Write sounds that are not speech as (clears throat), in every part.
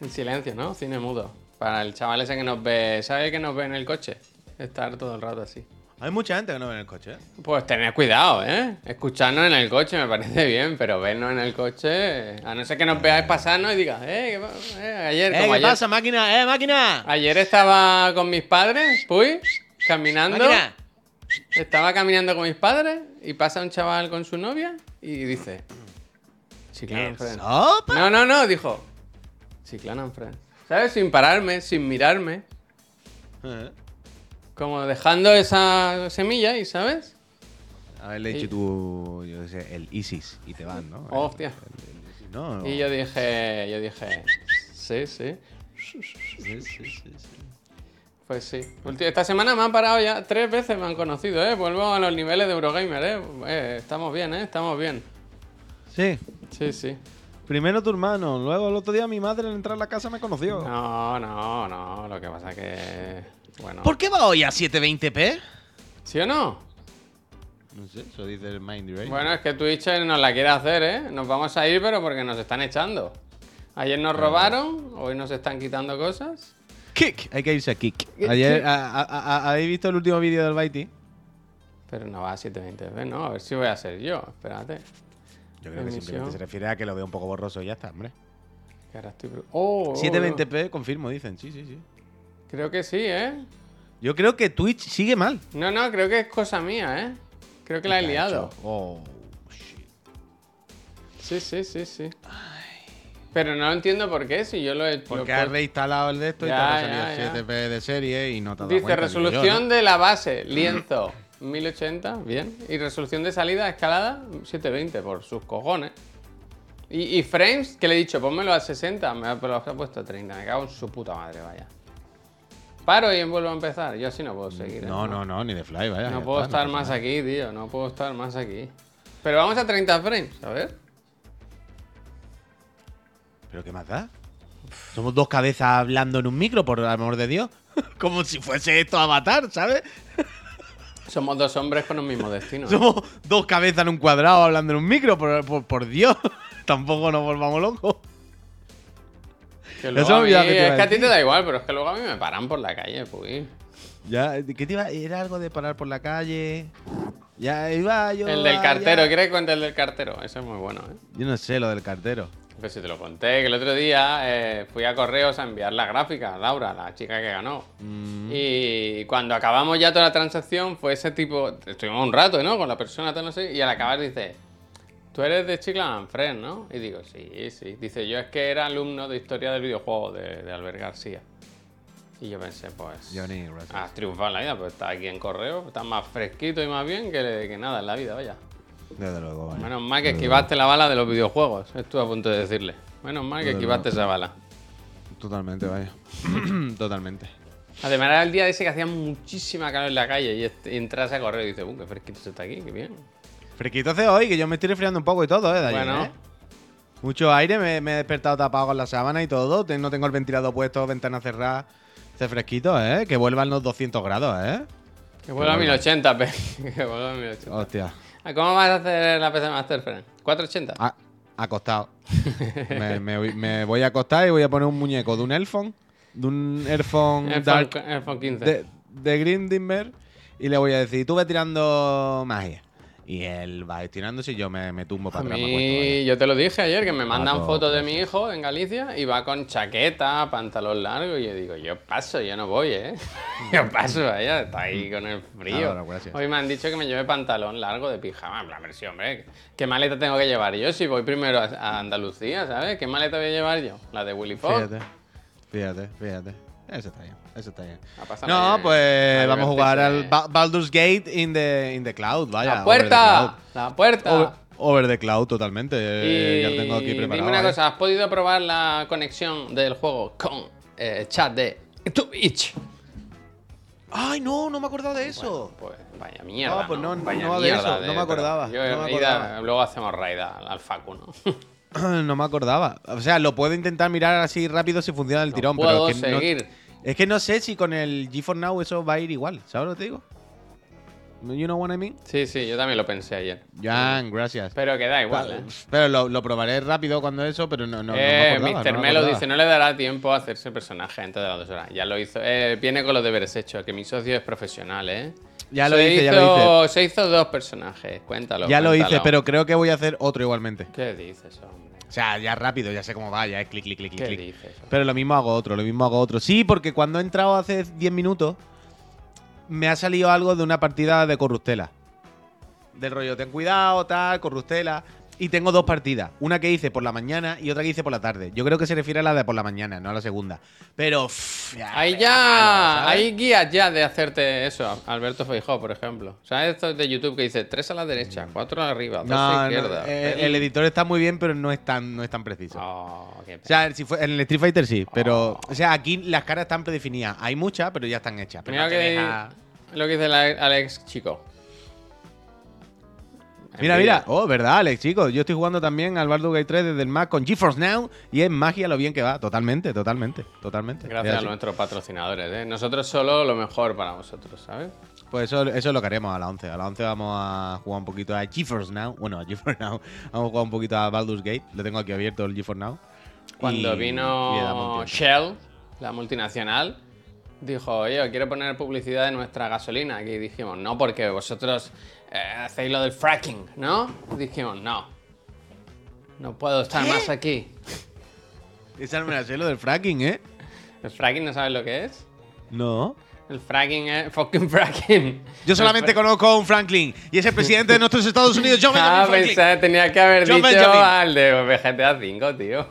En silencio, ¿no? Cine mudo. Para el chaval ese que nos ve. ¿Sabe que nos ve en el coche? Estar todo el rato así. Hay mucha gente que no ve en el coche, ¿eh? Pues tener cuidado, ¿eh? Escucharnos en el coche me parece bien, pero vernos en el coche. A no ser que nos veáis pasarnos y digas, eh, ¿qué eh, ayer, ¡Eh, como qué ayer. pasa, máquina! ¡Eh, máquina! Ayer estaba con mis padres, pues, caminando. ¡Máquina! Estaba caminando con mis padres y pasa un chaval con su novia y dice. Friends. ¡Sopa! No, no, no, dijo. Chiclana and Friends. ¿Sabes? Sin pararme, sin mirarme. Eh, Como dejando esa semilla y, ¿sabes? Haberle dicho tú, yo qué sé, el ISIS y te van, ¿no? Hostia. El- el ISIS, ¿no? Y yo dije, yo dije, sí, sí. Sí, sí, sí, sí. Pues sí. Esta semana me han parado ya, tres veces me han conocido, ¿eh? Vuelvo a los niveles de Eurogamer, ¿eh? Eh, Estamos bien, ¿eh? Estamos bien. Sí. Sí, sí. Primero tu hermano, luego el otro día mi madre al entrar a la casa me conoció. No, no, no. Lo que pasa que. Bueno. ¿Por qué va hoy a 720p? ¿Sí o no? No sé, eso dice el Mind. Bueno, es que Twitch nos la quiere hacer, ¿eh? Nos vamos a ir, pero porque nos están echando. Ayer nos robaron, hoy nos están quitando cosas. Kick. Hay que irse a Kick. ¿Qué- Ayer, qué? a- a- a- ¿habéis visto el último vídeo del Baiti? Pero no va a 720p, ¿no? A ver si voy a ser yo. Espérate. Yo creo que Emisión. simplemente se refiere a que lo veo un poco borroso y ya está, hombre. Que ahora estoy... pro- Oh, oh, 720p, confirmo, dicen. Sí, sí, sí. Creo que sí, ¿eh? Yo creo que Twitch sigue mal. No, no, creo que es cosa mía, ¿eh? Creo que la he ¿Qué ha liado. hecho? Oh, shit. Sí, sí, sí, sí. Pero no entiendo por qué, si yo lo he... lo Porque he has reinstalado el de esto y Ya, te ha salido ya. 7p de serie y no te has dado Dice cuenta, yo, resolución ¿no? de la base, lienzo 1080, bien. Y resolución de salida, escalada 720, por sus cojones. Y, y frames, que le he dicho, pónmelo a 60, me los ha puesto a 30, me cago en su puta madre, vaya. Paro y vuelvo a empezar, yo así no puedo seguir. ¿eh? No, no, no, ni de fly, vaya. No puedo está, estar más nada. aquí, tío, no puedo estar más aquí. Pero vamos a 30 frames, a ver. ¿Pero qué más da? Somos dos cabezas hablando en un micro, por el amor de Dios. (laughs) Como si fuese esto Avatar, ¿sabes? Somos dos hombres con un mismo destino. ¿eh? Somos dos cabezas en un cuadrado hablando en un micro, por, por- por Dios. (laughs) Tampoco nos volvamos locos. Que luego a mí- que es a que a ti te da igual, pero es que luego a mí me paran por la calle, pues. Ya, ¿qué te iba? Era algo de parar por la calle. Ya iba yo. El del cartero, ¿quieres que cuente el del cartero? Ese es muy bueno, ¿eh? Yo no sé lo del cartero. Pues si te lo conté, que el otro día eh, fui a correos a enviar la gráfica a Laura, la chica que ganó. Mm. Y cuando acabamos ya toda la transacción, fue ese tipo. Estuvimos un rato, ¿no? Con la persona, tal, no sé. Y al acabar dice: Tú eres de Chiclan Friends, ¿no? Y digo: Sí, sí. Dice: Yo es que era alumno de historia del videojuego de, de Albert García. Y yo pensé: Pues. Johnny. Has triunfado en la vida, pues estás aquí en correo, estás más fresquito y más bien que, que nada en la vida, vaya. Desde luego, vaya. Menos mal que esquivaste la bala de los videojuegos, estuve a punto de decirle. Menos mal que Desde esquivaste esa bala. Totalmente, vaya. (clears throat) Totalmente. Además era el día ese que hacía muchísima calor en la calle y, entras a correr y dices, uh, qué fresquito se está aquí, qué bien. Fresquito hace hoy, que yo me estoy resfriando un poco y todo, ¿eh? De ayer, Bueno. ¿eh? Mucho aire, me, me he despertado tapado con la sábana y todo. No tengo el ventilador puesto, ventana cerrada. Hace fresquito, ¿eh? Que vuelvan los 200 grados, ¿eh? Que vuelva a 1080, pe. que vuelva a 1080. Hostia. Ah, ¿Cómo vas a hacer la PC Master, Fran? ¿480? A- acostado. me, me voy- me voy a acostar y voy a poner un muñeco de un Elfon. De un Dark iPhone 15. de, de Grindenberg. Y le voy a decir, tú ve tirando magia. Y él va tirándose y yo me, me tumbo A para atrás. mí, yo te lo dije ayer, que me mandan fotos de mi hijo en Galicia y va con chaqueta, pantalón largo. Y yo digo, yo paso, yo no voy, ¿eh? (laughs) yo paso, vaya, está ahí con el frío. Claro, gracias. Hoy me han dicho que me lleve pantalón largo de pijama. Plan, pero sí, hombre, ¿qué maleta tengo que llevar yo si voy primero a, a Andalucía, ¿sabes? ¿Qué maleta voy a llevar yo? La de Willy Fox. Fíjate, fíjate, fíjate. Eso está bien, eso está bien. A pasarme No, pues vamos a jugar al. Ba- Baldur's Gate in the, in the cloud, vaya. ¡La puerta! ¡La puerta! Over, over the cloud, totalmente. eh, Y ya lo tengo aquí preparado. dime una ¿vale? cosa, ¿has podido probar la conexión del juego con eh, chat de Twitch? Ay, no, no me acordaba de eso. Pues vaya mierda. Ah, pues no- Vaya no de mierda eso, no me acordaba, yo no me acordaba. luego hacemos raid al, al Facu, ¿no? (clears throat) no me acordaba. O sea, lo puedo intentar mirar así rápido si funciona el tirón, puedo pero es que, no, seguir. Es que no sé si con el GeForce Now eso va a ir igual. ¿Sabes lo que te digo? You know what I mean? Sí, sí, yo también lo pensé ayer. Jan, gracias. Pero que da igual, ¿eh? Pero lo, lo probaré rápido cuando eso, pero no, no, no me eh, acordaba, Mr. no me Melo acordaba. dice, no le dará tiempo a hacerse personaje antes de las dos horas. Ya lo hizo. Eh, viene con los deberes hechos, que mi socio es profesional, ¿eh? Ya lo Se hice, ya lo Se hizo dos personajes, cuéntalo. Ya lo hice, pero creo que voy a hacer otro igualmente. ¿Qué dices, hombre? O sea, ya rápido, ya sé cómo va, ya es clic, clic, clic, ¿Qué clic. dices? Pero lo mismo hago otro, lo mismo hago otro. Sí, porque cuando he entrado hace 10 minutos, me ha salido algo de una partida de Corrustela. Del rollo, ten cuidado, tal, Corrustela. Y tengo dos partidas. Una que hice por la mañana y otra que hice por la tarde. Yo creo que se refiere a la de por la mañana, no a la segunda. Pero. uff, ya Hay ya, hay guías ya de hacerte eso, Alberto Feijó, por ejemplo. ¿Sabes esto de YouTube que dice tres a la derecha, cuatro a la arriba, dos a la no, izquierda? eh, el editor está muy bien, pero no es tan, no es tan preciso. Oh, qué O sea, si fue, en el Street Fighter sí, pero. Oh. O sea, aquí las caras están predefinidas. Hay muchas, pero ya están hechas. Pero Mira no te que deja- lo que dice Alex Chico. Mira, mira. Oh, verdad, Alex, chicos. Yo estoy jugando también al Baldur's Gate 3 desde el Mac con GeForce Now y es magia lo bien que va. Totalmente, totalmente, totalmente. Gracias a nuestros patrocinadores, ¿eh? Nosotros solo lo mejor para vosotros, ¿sabes? Pues eso, eso es lo que haremos a las 11. A las 11 vamos a jugar un poquito a GeForce Now. Bueno, a GeForce Now. Vamos a jugar un poquito a Baldur's Gate. Lo tengo aquí abierto el GeForce Now. Cuando Y- vino. Shell, la multinacional, dijo, oye, quiero poner publicidad de nuestra gasolina. Y dijimos, no, porque vosotros eh, hacéis lo del fracking, ¿no? Y dijimos, no. No puedo estar más aquí. Esa no me la sé, lo del fracking, ¿eh? ¿El fracking no sabes lo que es? No. El fracking es fucking fracking. Yo solamente fra- conozco a un Franklin y es el presidente de nuestros Estados Unidos, John Ah, Benjamin Franklin. pensé, tenía que haber John dicho Benjamin. al de GTA 5, tío.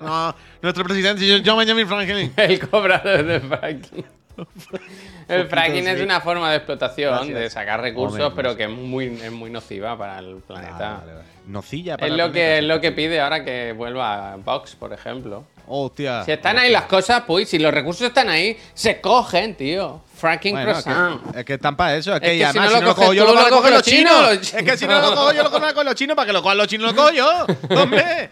No, nuestro presidente John Benjamin Franklin. (laughs) El cobrador de fracking. (laughs) El fracking es una forma de explotación, Gracias. de sacar recursos, Hombre, pero no que es muy, es muy nociva para el planeta. Vale, vale. Nocilla para Es el lo que, planeta, es sí. lo que pide ahora que vuelva Vox, por ejemplo. Hostia. Si están ahí las cosas, pues, si los recursos están ahí, se cogen, tío. Fracking Bueno, es, que, es que están para eso. Es que, que y si no si lo no lo coges cojo yo, lo van a coger los chinos. chinos. Es que si no lo cojo yo, lo cogen con los chinos. Para que lo cojan los chinos, lo cojo yo. (laughs) ¡Hombre!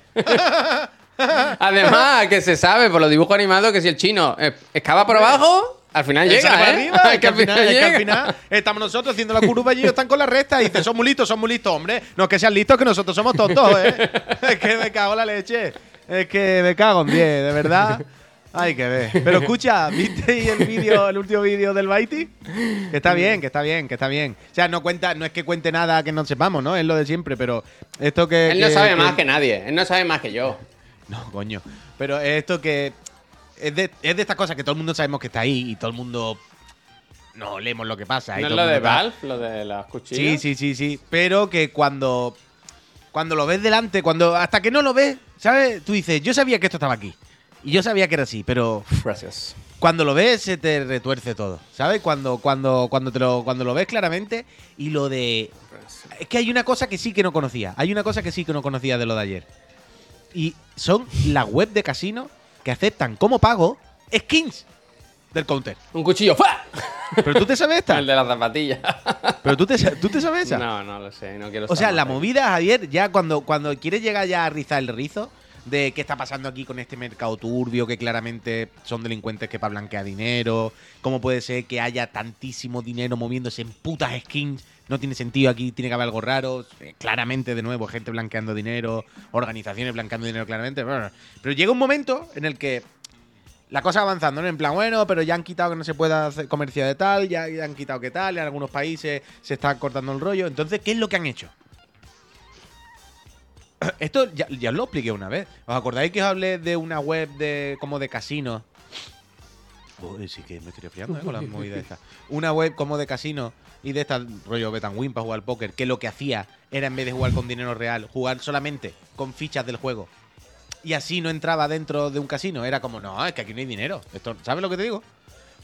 (laughs) Además, que se sabe por los dibujos animados que si el chino eh, excava por abajo, al final llega, ¿eh? arriba, (laughs) es que, al final, es que al final estamos nosotros haciendo la curva y ellos están con la recta. Y dicen, son muy listos, son muy listos, hombre. No es que sean listos, que nosotros somos tontos, ¿eh? (laughs) Es que me cago en la leche. Es que me cago en 10, de verdad. Hay que ver. Pero escucha, ¿viste el vídeo, el último vídeo del Baiti? Que está bien, que está bien, que está bien. O sea, no cuenta, no es que cuente nada que no sepamos, ¿no? Es lo de siempre, pero esto que. Él no que- sabe que- más que nadie, él no sabe más que yo. (laughs) no, coño. Pero esto que. Es de, es de estas cosas que todo el mundo sabemos que está ahí y todo el mundo. No leemos lo que pasa. ¿No es lo de Valve, lo de las cuchillas? Sí, sí, sí, sí. Pero que cuando. Cuando lo ves delante, cuando. Hasta que no lo ves, ¿sabes? Tú dices, yo sabía que esto estaba aquí. Y yo sabía que era así, pero Gracias. cuando lo ves se te retuerce todo, ¿sabes? Cuando, cuando, cuando, te lo, cuando lo ves claramente y lo de... Es que hay una cosa que sí que no conocía, hay una cosa que sí que no conocía de lo de ayer. Y son las web de casino que aceptan como pago skins del counter. Un cuchillo, ¡fua! Pero tú te sabes esta. (laughs) El de las zapatillas. Pero tú te, tú te sabes esa. No, no lo sé, no quiero O sea, la movida, Javier, ya cuando, cuando quieres llegar ya a rizar el rizo de qué está pasando aquí con este mercado turbio, que claramente son delincuentes que para blanquear dinero, cómo puede ser que haya tantísimo dinero moviéndose en putas skins, no tiene sentido aquí, tiene que haber algo raro, Eh, claramente de nuevo gente blanqueando dinero, organizaciones blanqueando dinero claramente, pero llega un momento en el que la cosa va avanzando, ¿no? En plan, bueno, pero ya han quitado que no se pueda hacer de tal, ya han quitado que tal, en algunos países se está cortando el rollo. Entonces, ¿qué es lo que han hecho? (clears throat) Esto ya, ya os lo expliqué una vez. ¿Os acordáis que os hablé de una web de como de casino? Uy, sí que me estoy resfriando ¿eh? con las (laughs) movidas estas. Una web como de casino y de esta rollo Betan Win para jugar al póker, que lo que hacía era en vez de jugar con dinero real, jugar solamente con fichas del juego. Y así no entraba dentro de un casino. Era como, no, es que aquí no hay dinero. Esto, ¿Sabes lo que te digo?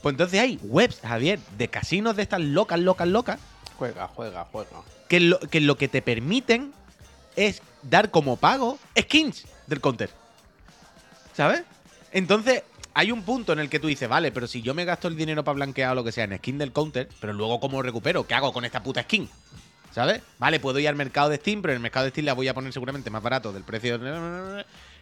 Pues entonces hay webs, Javier, de casinos de estas locas, locas, locas, Juega, juega, juega. que lo, que lo que te permiten es dar como pago skins del counter. ¿Sabes? Entonces, hay un punto en el que tú dices, vale, pero si yo me gasto el dinero para blanquear o lo que sea en skin del counter, pero luego cómo recupero, ¿qué hago con esta puta skin? ¿Sabes? Vale, puedo ir al mercado de Steam, pero en el mercado de Steam la voy a poner seguramente más barato del precio.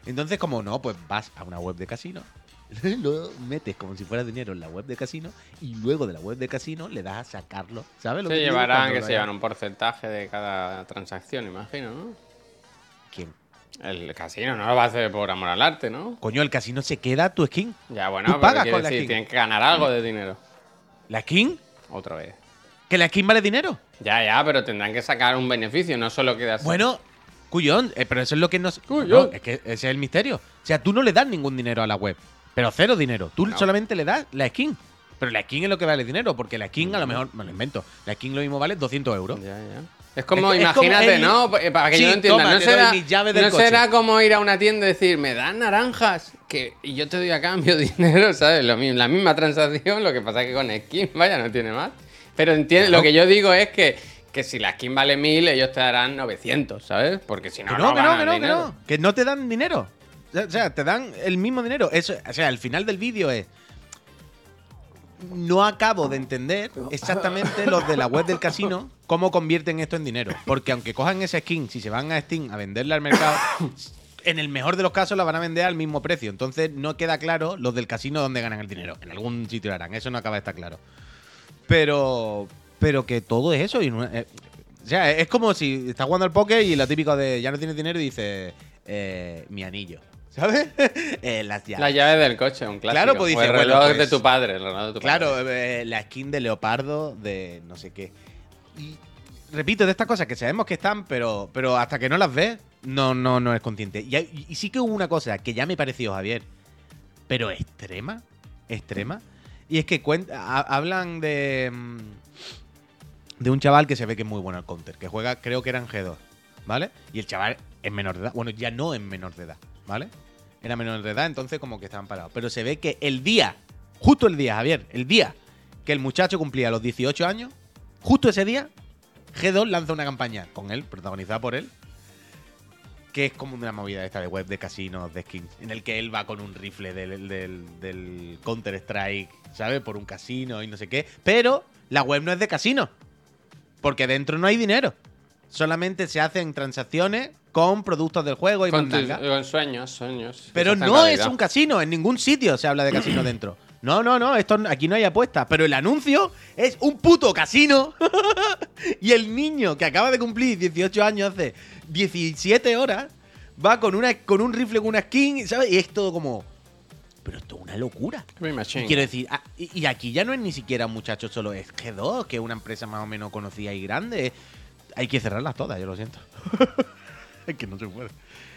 Entonces, como no, pues vas a una web de casino (laughs) lo metes como si fuera dinero en la web de casino y luego de la web de casino le das a sacarlo. ¿Sabes lo Se que llevarán, que se llevan un porcentaje de cada transacción, imagino, ¿no? ¿Quién? El casino no lo va a hacer por amor al arte, ¿no? Coño, el casino se queda tu skin. Ya, Tú bueno, pero pagas la skin. tienen que ganar algo de dinero. ¿La skin? Otra vez. ¿Que la skin vale dinero? Ya, ya, pero tendrán que sacar un beneficio, no solo quedarse. Bueno, cuyón, eh, pero eso es lo que nos. Cuyón. No, es que ese es el misterio. O sea, tú no le das ningún dinero a la web, pero cero dinero. Tú No. solamente le das la skin. Pero la skin es lo que vale dinero, porque la skin a lo mejor, me lo invento, la skin lo mismo vale 200 euros. Ya, ya. Es como, Es que- es como imagínate, el- ¿no? Pa- Para que Sí, yo lo entienda. toma, no será, no como ir a una tienda y decir, me dan naranjas que, y yo te doy a cambio (laughs) dinero, ¿sabes? Lo mismo, la misma transacción, lo que pasa es que con skin, (laughs) vaya, no tiene más. Pero entiende, lo que yo digo es que, que si la skin vale 1000, ellos te darán 900, ¿sabes? Porque si no, Que no, no, que no, que no, que no. Que no te dan dinero. O sea, te dan el mismo dinero. Eso, o sea, el final del vídeo es. No acabo de entender exactamente los de la web del casino cómo convierten esto en dinero. Porque aunque cojan esa skin, si se van a Steam a venderla al mercado, en el mejor de los casos la van a vender al mismo precio. Entonces no queda claro los del casino dónde ganan el dinero. En algún sitio lo harán, eso no acaba de estar claro. Pero. Pero que todo es eso. Y eh, o sea, es como si estás jugando al póker y lo típico de ya no tienes dinero y dices eh, mi anillo. ¿Sabes? (laughs) Eh, las llaves. La llave del coche, un clásico. Claro, pues O dice, el bueno, reloj pues- de tu padre, el reloj de tu Claro, padre. eh, la skin de leopardo de no sé qué. Y repito, de estas cosas que sabemos que están, pero, pero hasta que no las ves, no, no, no es consciente. Y, hay- y sí que hubo una cosa que ya me pareció, Javier, pero extrema, extrema. Y es que cuen- ha- hablan de, mm, de un chaval que se ve que es muy bueno al counter, que juega, creo que era en G2, ¿vale? Y el chaval es menor de edad, bueno, ya no es menor de edad, ¿vale? Era menor de entonces como que estaban parados. Pero se ve que el día, justo el día, Javier, el día que el muchacho cumplía los 18 años, justo ese día, G2 lanza una campaña con él, protagonizada por él, que es como una movida esta de web de casinos, de skins, en el que él va con un rifle del, del- del Counter-Strike, ¿sabes? Por un casino y no sé qué. Pero la web no es de casino, porque dentro no hay dinero. Solamente se hacen transacciones con productos del juego y con, con sueños, sueños. Pero no es un casino, en ningún sitio se habla de casino dentro. No, no, no, esto aquí no hay apuestas, pero el anuncio es un puto casino. (laughs) y el niño que acaba de cumplir 18 años hace 17 horas va con una con un rifle con una skin, ¿sabes? Y es todo como pero esto es una locura. Y quiero decir, ah, y, y aquí ya no es ni siquiera un muchacho solo, es G2, que es una empresa más o menos conocida y grande. Hay que cerrarlas todas, yo lo siento. (laughs) es (laughs) que no se puede.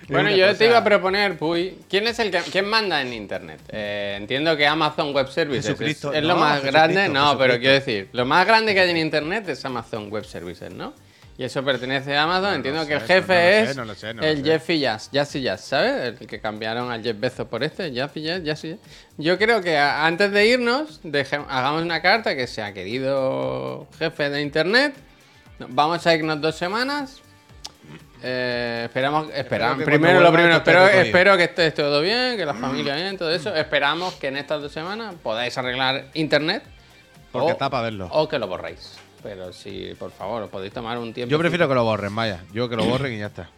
Es Bueno, yo cosa- te iba a proponer, Puy, ¿quién es el que quién manda en internet? Eh, entiendo que Amazon Web Services es, Jesucristo. es lo No, más Jesucristo, grande, no, pero Jesucristo. quiero decir, lo más grande que hay en internet es Amazon Web Services, ¿no? Y eso pertenece a Amazon. No lo entiendo sé, que el no jefe lo sé, es no lo sé, no lo el sé. Jeff Jazz, Jazz y Jazz, ¿sabes? El que cambiaron al Jeff Bezos por este, Jazz y Jazz, Jazz y Jazz. Yo creo que a- antes de irnos, deje- hagamos una carta que sea querido jefe de internet. no- Vamos a irnos dos semanas. Eh, esperamos, esperamos. que Primero lo primero, espero, que esté todo bien, que la familia bien, todo eso. Esperamos que en estas dos semanas podáis arreglar internet. Porque o- está para verlo. O que lo borréis. Pero si, por favor, os podéis tomar un tiempo. Yo prefiero que lo borren, vaya. Yo que lo borren y ya está.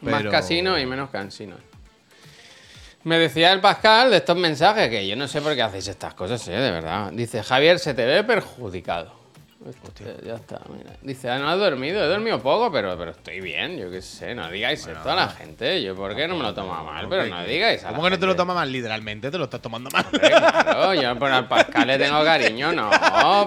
Más casino y menos cansino. Me decía el Pascal de estos mensajes que yo no sé por qué hacéis estas cosas, eh, de verdad. Dice, Javier, se te ve perjudicado. Hostia, ya está, mira. Dice, ah, no has dormido, he dormido poco, pero, pero estoy bien, yo qué sé, no digáis esto a la gente. Yo, ¿por qué no me lo tomo a mal? Pero no digáis a la ¿Cómo que no te lo tomas mal? Literalmente te lo estás tomando mal. Hombre, Claro, yo por al Pascal le (laughs) tengo cariño, no,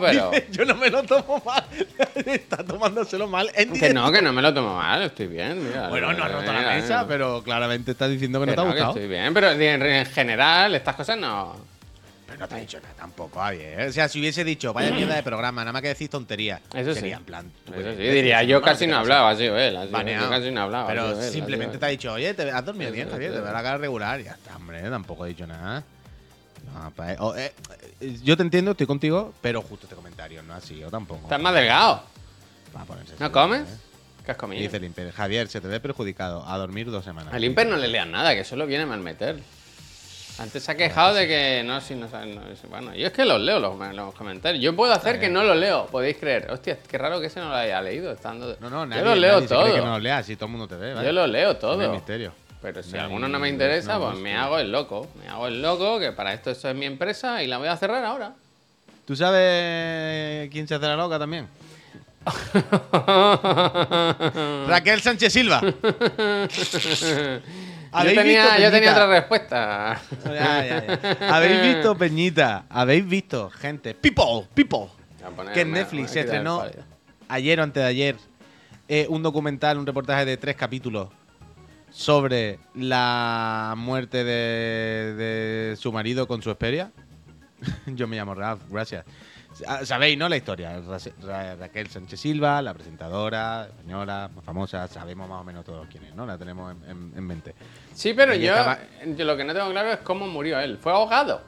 pero... Yo no me lo tomo mal. (laughs) Está tomándoselo mal. En Que no, que no me lo tomo mal, estoy bien. Mira, Bueno, no has roto la mesa, pero claramente estás diciendo que no te ha no, que gustado. estoy bien, pero en general estas cosas no... No te he dicho nada tampoco, Javier. O sea, si hubiese dicho, vaya mierda de programa, nada más que decís tonterías. Eso sería sí. en plan. Eso eres sí, diría, yo casi ¿qué no hablaba, ha sido él. ha sido- Baneado. Yo casi no hablaba. ha Pero él, ha simplemente te ha dicho, oye, te has dormido bien, Javier, te veo la cara regular. Ya está, hombre, tampoco he dicho nada. No, pa- o, eh, eh, yo te entiendo, estoy contigo, pero justo este comentario no ha sido tampoco. Estás más delgado. Va a ponerse ¿No comes? ¿eh? ¿Qué has comido? Dice el Imper, Javier, se te ve perjudicado. A dormir dos semanas. Al Imper no le lean nada, que solo viene mal meter. Antes se ha quejado de que no, si no no, bueno, yo es que los leo los, los comentarios. Yo puedo hacer que no los leo, podéis creer. Hostia, qué raro que ese no lo haya leído. Estando... No, no, nadie, yo los leo nadie se cree todo. que no lo leas, si todo el mundo te ve, ¿vale? Yo lo leo todo. misterio. Pero si No, alguno no me interesa, no, pues me hago el loco. Me hago el loco, que para esto eso es mi empresa y la voy a cerrar ahora. ¿Tú sabes quién se hace la loca también? (laughs) Raquel Sánchez Silva. (laughs) Yo ¿Habéis tenía, yo tenía otra respuesta. Ya, ya, ya. ¿Habéis (laughs) visto, Peñita? ¿Habéis visto, gente? People, people. Que en Netflix se estrenó ayer o antes de ayer eh, un documental, un reportaje de tres capítulos sobre la muerte de, de su marido con su Xperia. (laughs) Yo me llamo Ralph, gracias. Sa- Sabéis, ¿no? La historia. Ra- Ra- Raquel Sánchez Silva, la presentadora española, más famosa, sabemos más o menos todos quién es, ¿no? La tenemos en, en- en mente. Sí, pero yo, estaba- yo lo que no tengo claro es cómo murió él. ¿Fue ahogado?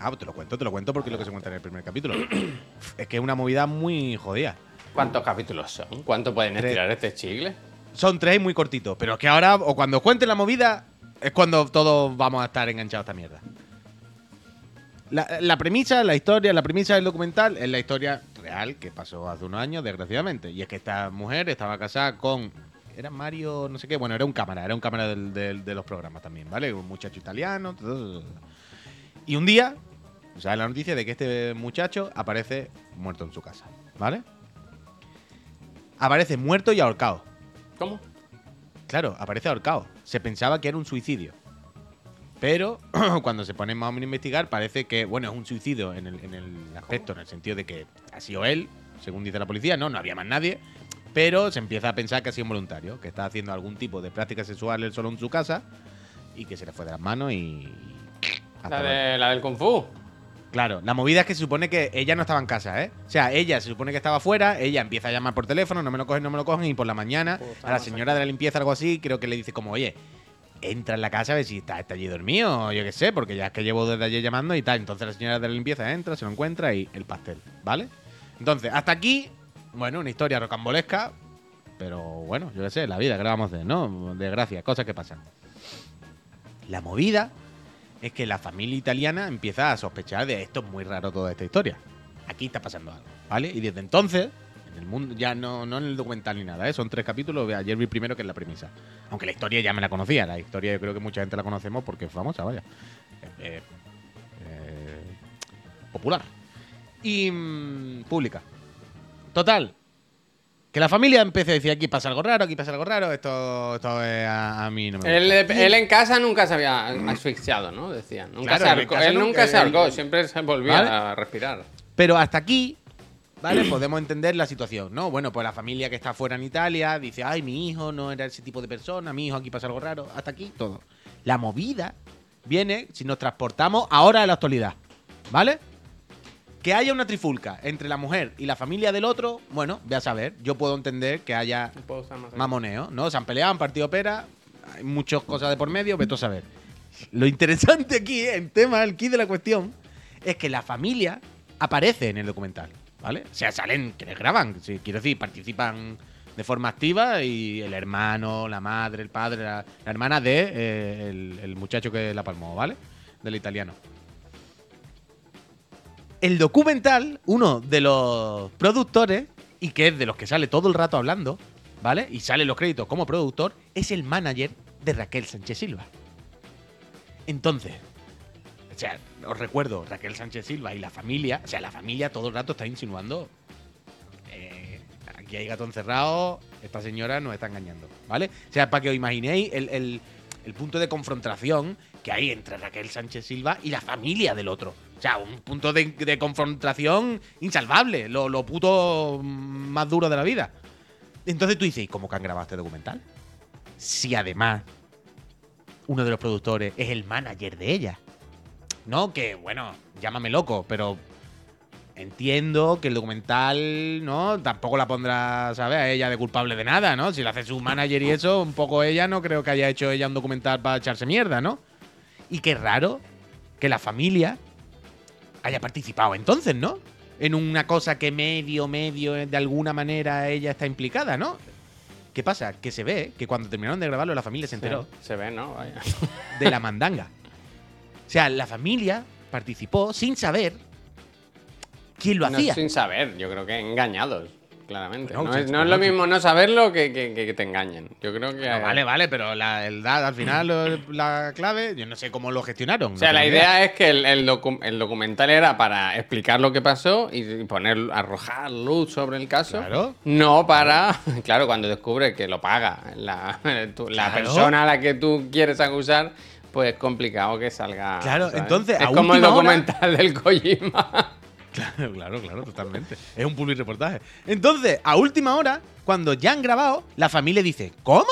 Ah, pues te lo cuento, te lo cuento porque es lo que se cuenta en el primer capítulo. (clears throat) es que es una movida muy jodida. ¿Cuántos capítulos son? ¿Cuánto pueden Tres. estirar este chicle? Son tres muy cortitos, pero es que ahora, o cuando cuente la movida, es cuando todos vamos a estar enganchados a esta mierda. La, la premisa, la historia, la premisa del documental es la historia real que pasó hace unos años, desgraciadamente. Y es que esta mujer estaba casada con. Era Mario, no sé qué, bueno, era un cámara, era un cámara del- del- de los programas también, ¿vale? Un muchacho italiano. todo. Y un día, sale la noticia de que este muchacho aparece muerto en su casa, ¿vale? Aparece muerto y ahorcado. ¿Cómo? Claro, aparece ahorcado. Se pensaba que era un suicidio. Pero (clears throat) cuando se pone más o menos a investigar, parece que, bueno, es un suicidio en el, en el aspecto, en el sentido de que ha sido él, según dice la policía, no, no había más nadie. Pero se empieza a pensar que ha sido un voluntario, que está haciendo algún tipo de práctica sexual él solo en su casa y que se le fue de las manos y. La, de, la del Kung Fu. Claro, la movida es que se supone que ella no estaba en casa, ¿eh? O sea, ella se supone que estaba fuera, ella empieza a llamar por teléfono, no me lo cogen, no me lo cogen, y por la mañana Puta, a la señora de la limpieza, algo así, creo que le dice como, oye, entra en la casa a ver si está, está allí dormido, yo qué sé, porque ya es que llevo desde ayer llamando y tal. Entonces la señora de la limpieza entra, se lo encuentra y el pastel, ¿vale? Entonces, hasta aquí, bueno, una historia rocambolesca, pero bueno, yo qué sé, la vida, que le vamos ¿no? Desgracia, cosas que pasan. La movida es que la familia italiana empieza a sospechar de esto es muy raro toda esta historia. Aquí está pasando algo, ¿vale? Y desde entonces, en el mundo, ya no, no en el documental ni nada, ¿eh? son tres capítulos, ayer vi primero que es la premisa. Aunque la historia ya me la conocía, la historia yo creo que mucha gente la conocemos porque es famosa, vaya. Eh, eh, popular. Y mm, pública. Total. Que la familia empiece a decir aquí pasa algo raro, aquí pasa algo raro, esto, esto es a, a mí no me Él, gusta. él en casa nunca se había asfixiado, ¿no? Decían. Nunca Claro, se casa Él nunca- se ahorcó, siempre se volvía ¿Vale? a respirar. Pero hasta aquí, ¿vale? Podemos entender la situación, ¿no? Bueno, pues la familia que está fuera en Italia dice, ay, mi hijo no era ese tipo de persona, mi hijo aquí pasa algo raro. Hasta aquí, todo. La movida viene si nos transportamos ahora a la actualidad, ¿vale? Que haya una trifulca entre la mujer y la familia del otro, bueno, ve a saber. Yo puedo entender que haya mamoneo, ¿no? Se han peleado, han partido pera, hay muchas cosas de por medio, vete a saber. Lo interesante aquí, el tema, el key de la cuestión, es que la familia aparece en el documental, ¿vale? O sea, salen, que les graban, sí, quiero decir, participan de forma activa y el hermano, la madre, el padre, la, hermana de eh, el, el muchacho que la palmó, ¿vale? Del italiano. El documental, uno de los productores, y que es de los que sale todo el rato hablando, ¿vale? Y sale los créditos como productor, es el manager de Raquel Sánchez Silva. Entonces, o sea, os recuerdo, Raquel Sánchez Silva y la familia, o sea, la familia todo el rato está insinuando, eh, aquí hay gato encerrado, esta señora nos está engañando, ¿vale? O sea, para que os imaginéis el, el- punto de confrontación que hay entre Raquel Sánchez Silva y la familia del otro. O sea, un punto de, confrontación insalvable, lo, lo puto más duro de la vida. Entonces tú dices, ¿y cómo que han grabado este documental? Si además uno de los productores es el manager de ella. No, que bueno, llámame loco, pero entiendo que el documental, ¿no? Tampoco la pondrá, ¿sabes? A ella de culpable de nada, ¿no? Si la hace su manager y eso, un poco ella, no creo que haya hecho ella un documental para echarse mierda, ¿no? Y qué raro que la familia haya participado entonces, ¿no? En una cosa que medio, medio, eh, de alguna manera ella está implicada, ¿no? ¿Qué pasa? Que se ve que cuando terminaron de grabarlo la familia se enteró Se, se ve, ¿no? Vaya. de la mandanga. O sea, la familia participó sin saber quién lo No, hacía. sin saber, yo creo que engañados. claramente. Bueno, no, es, no es lo mismo no saberlo que, que- te engañen. Yo creo que. Vale, vale, pero la, al final la clave, yo no sé cómo lo gestionaron. O sea, la idea es que el, el docu- el documental era para explicar lo que pasó y poner, arrojar luz sobre el caso. Claro. No para. (laughs) Claro, cuando descubre que lo paga la, (laughs) la Claro. persona a la que tú quieres acusar, pues es complicado que salga. Claro, ¿sabes? entonces, Es a como el hora- documental del Kojima. (laughs) Claro, claro, claro, totalmente. Es un public reportaje. Entonces, a última hora, cuando ya han grabado, la familia dice, ¿cómo?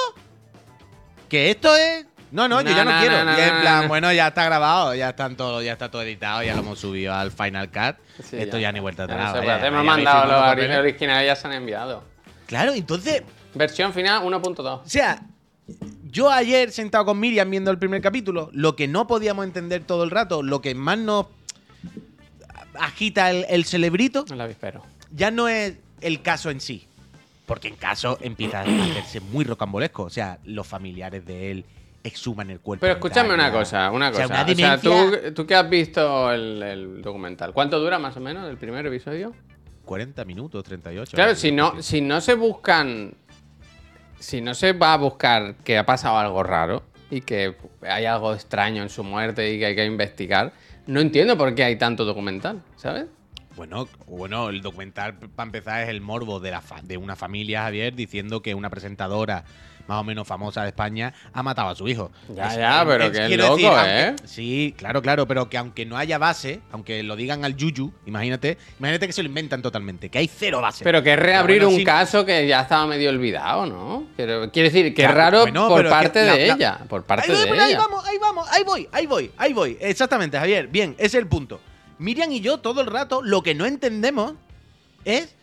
¿Que esto es...? No, no, yo ya no, no, quiero. no, y en plan, no. bueno, ya está grabado, ya están todo, ya está todo editado, ya lo hemos subido al Final Cut. Sí, esto ya, ni vuelta Ya atrás. Hemos ya mandado los papeles. ori- originales, ya se han enviado. Claro, entonces, Versión final 1.2. o sea, yo ayer sentado con Miriam viendo el primer capítulo, lo que no podíamos entender todo el rato, lo que más nos agita el, el cerebrito, El avispero. ya no es el caso en sí. Porque en caso empieza a hacerse muy rocambolesco. O sea, los familiares de él exhuman el cuerpo. Pero escúchame una cosa, una O sea, cosa. una O sea, ¿tú, tú que has visto el, el documental, ¿cuánto dura más o menos el primer episodio? 40 minutos, 38. Claro, si no, si no se buscan. Si no se va a buscar que ha pasado algo raro y que hay algo extraño en su muerte y que hay que investigar, no entiendo por qué hay tanto documental, ¿sabes? Bueno, bueno, el documental, para empezar, es el morbo de, la fa- de una familia, Javier, diciendo que una presentadora más o menos famosa de España ha matado a su hijo. Ya, ya, pero que es quiero loco, ¿eh? Sí, claro, claro, pero que aunque no haya base, aunque lo digan al yuyu, imagínate, imagínate que se lo inventan totalmente, que hay cero base. Pero que es reabrir Pero bueno, un sí. caso que ya estaba medio olvidado, ¿no? Pero, quiere decir que es Claro, raro bueno, por que parte la- de la- ella. Por parte ahí, de ella. ahí vamos, ahí vamos, ahí voy, ahí voy, ahí voy. Exactamente, Javier. Bien, ese es el punto. Miriam y yo todo el rato lo que no entendemos es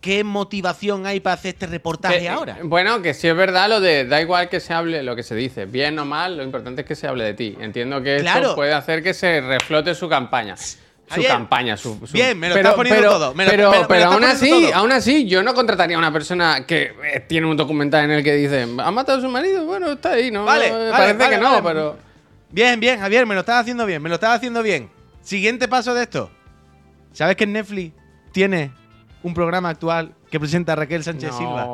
qué motivación hay para hacer este reportaje Que- ahora. Bueno, que sí es verdad lo de da igual que se hable lo que se dice, bien o mal, lo importante es que se hable de ti. Entiendo que Claro. esto puede hacer que se reflote su campaña. Su campaña, su, su- bien, me lo estás poniendo todo, me lo- pero me lo- me lo pero aún así, todo. aún así, yo no contrataría a una persona que eh, tiene un documental en el que dice, ¿ha matado a su marido? Bueno, está ahí, ¿no? Vale, Eh, vale, Parece vale, que no, pero. Bien, bien, Javier, me lo estás haciendo bien, me lo estás haciendo bien. Siguiente paso de esto. ¿Sabes que en Netflix tiene un programa actual que presenta Raquel Sánchez Silva?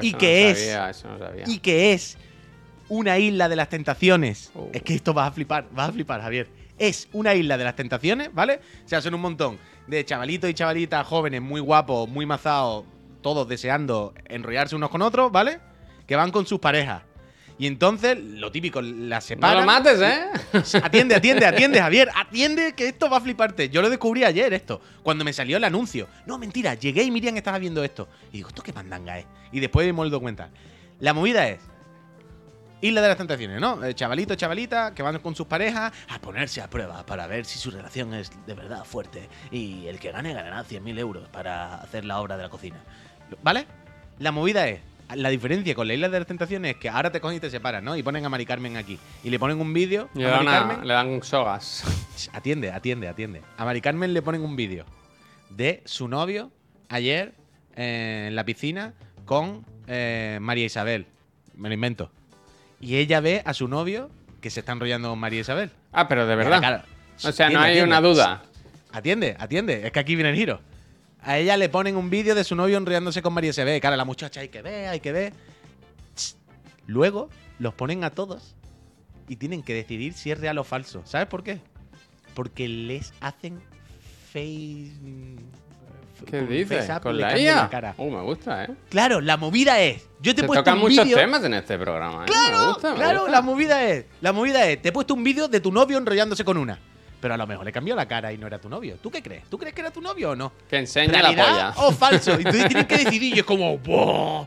¿Y no qué es? sabía, eso no sabía. y que es una isla de las tentaciones. Oh. Es que esto vas a flipar, vas a flipar, Javier. Es una isla de las tentaciones, ¿vale? O sea, son un montón de chavalitos y chavalitas jóvenes muy guapos, muy mazados, todos deseando enrollarse unos con otros, ¿vale? Que van con sus parejas. Y entonces, lo típico, No separan. lo mates, ¿eh? Atiende, atiende, atiende, Javier. Atiende que esto va a fliparte. Yo lo descubrí ayer, esto. Cuando me salió el anuncio. No, mentira. Llegué y Miriam estaba viendo esto. Y digo, ¿esto qué mandanga es? Y después vimos el documental. La movida es. Isla de las Tentaciones, ¿no? Eh, chavalito, chavalita, que van con sus parejas a ponerse a prueba para ver si su relación es de verdad fuerte. Y el que gane ganará 100.000 euros para hacer la obra de la cocina. ¿Vale? La movida es. La diferencia con la Isla de las Tentaciones es que ahora te cogen y te separan, ¿no? Y ponen a Mari Carmen aquí. Y le ponen un vídeo. Le a dan, Mari una- Carmen. le dan sogas. Atiende, atiende, atiende. A Mari Carmen le ponen un vídeo de su novio ayer eh, en la piscina con eh, María Isabel. Me lo invento. Y ella ve a su novio que se está enrollando con María Isabel. Ah, pero de verdad. Claro, O sea, no atiende, hay atiende. una duda. Atiende, atiende. Es que aquí viene el giro. A ella le ponen un vídeo de su novio enrollándose con María Isabel. Cara, la muchacha hay que ver, hay que ver. Luego los ponen a todos y tienen que decidir si es real o falso. ¿Sabes por qué? Porque les hacen face. ¿Qué dices? ¿Con la IA? cara. Uh, me gusta, ¿eh? Claro, la movida es. Yo te he Se puesto tocan un muchos vídeo. temas en este programa, ¿eh? me Claro, gusta, me claro, gusta. la movida es. La movida es. Te he puesto un vídeo de tu novio enrollándose con una. Pero a lo mejor le cambió la cara y no era tu novio. ¿Tú qué crees? ¿Tú crees que era tu novio o no? Que enseña la ¿Realidad polla. o falso? Y entonces tienen que decidir y es como... "Buah,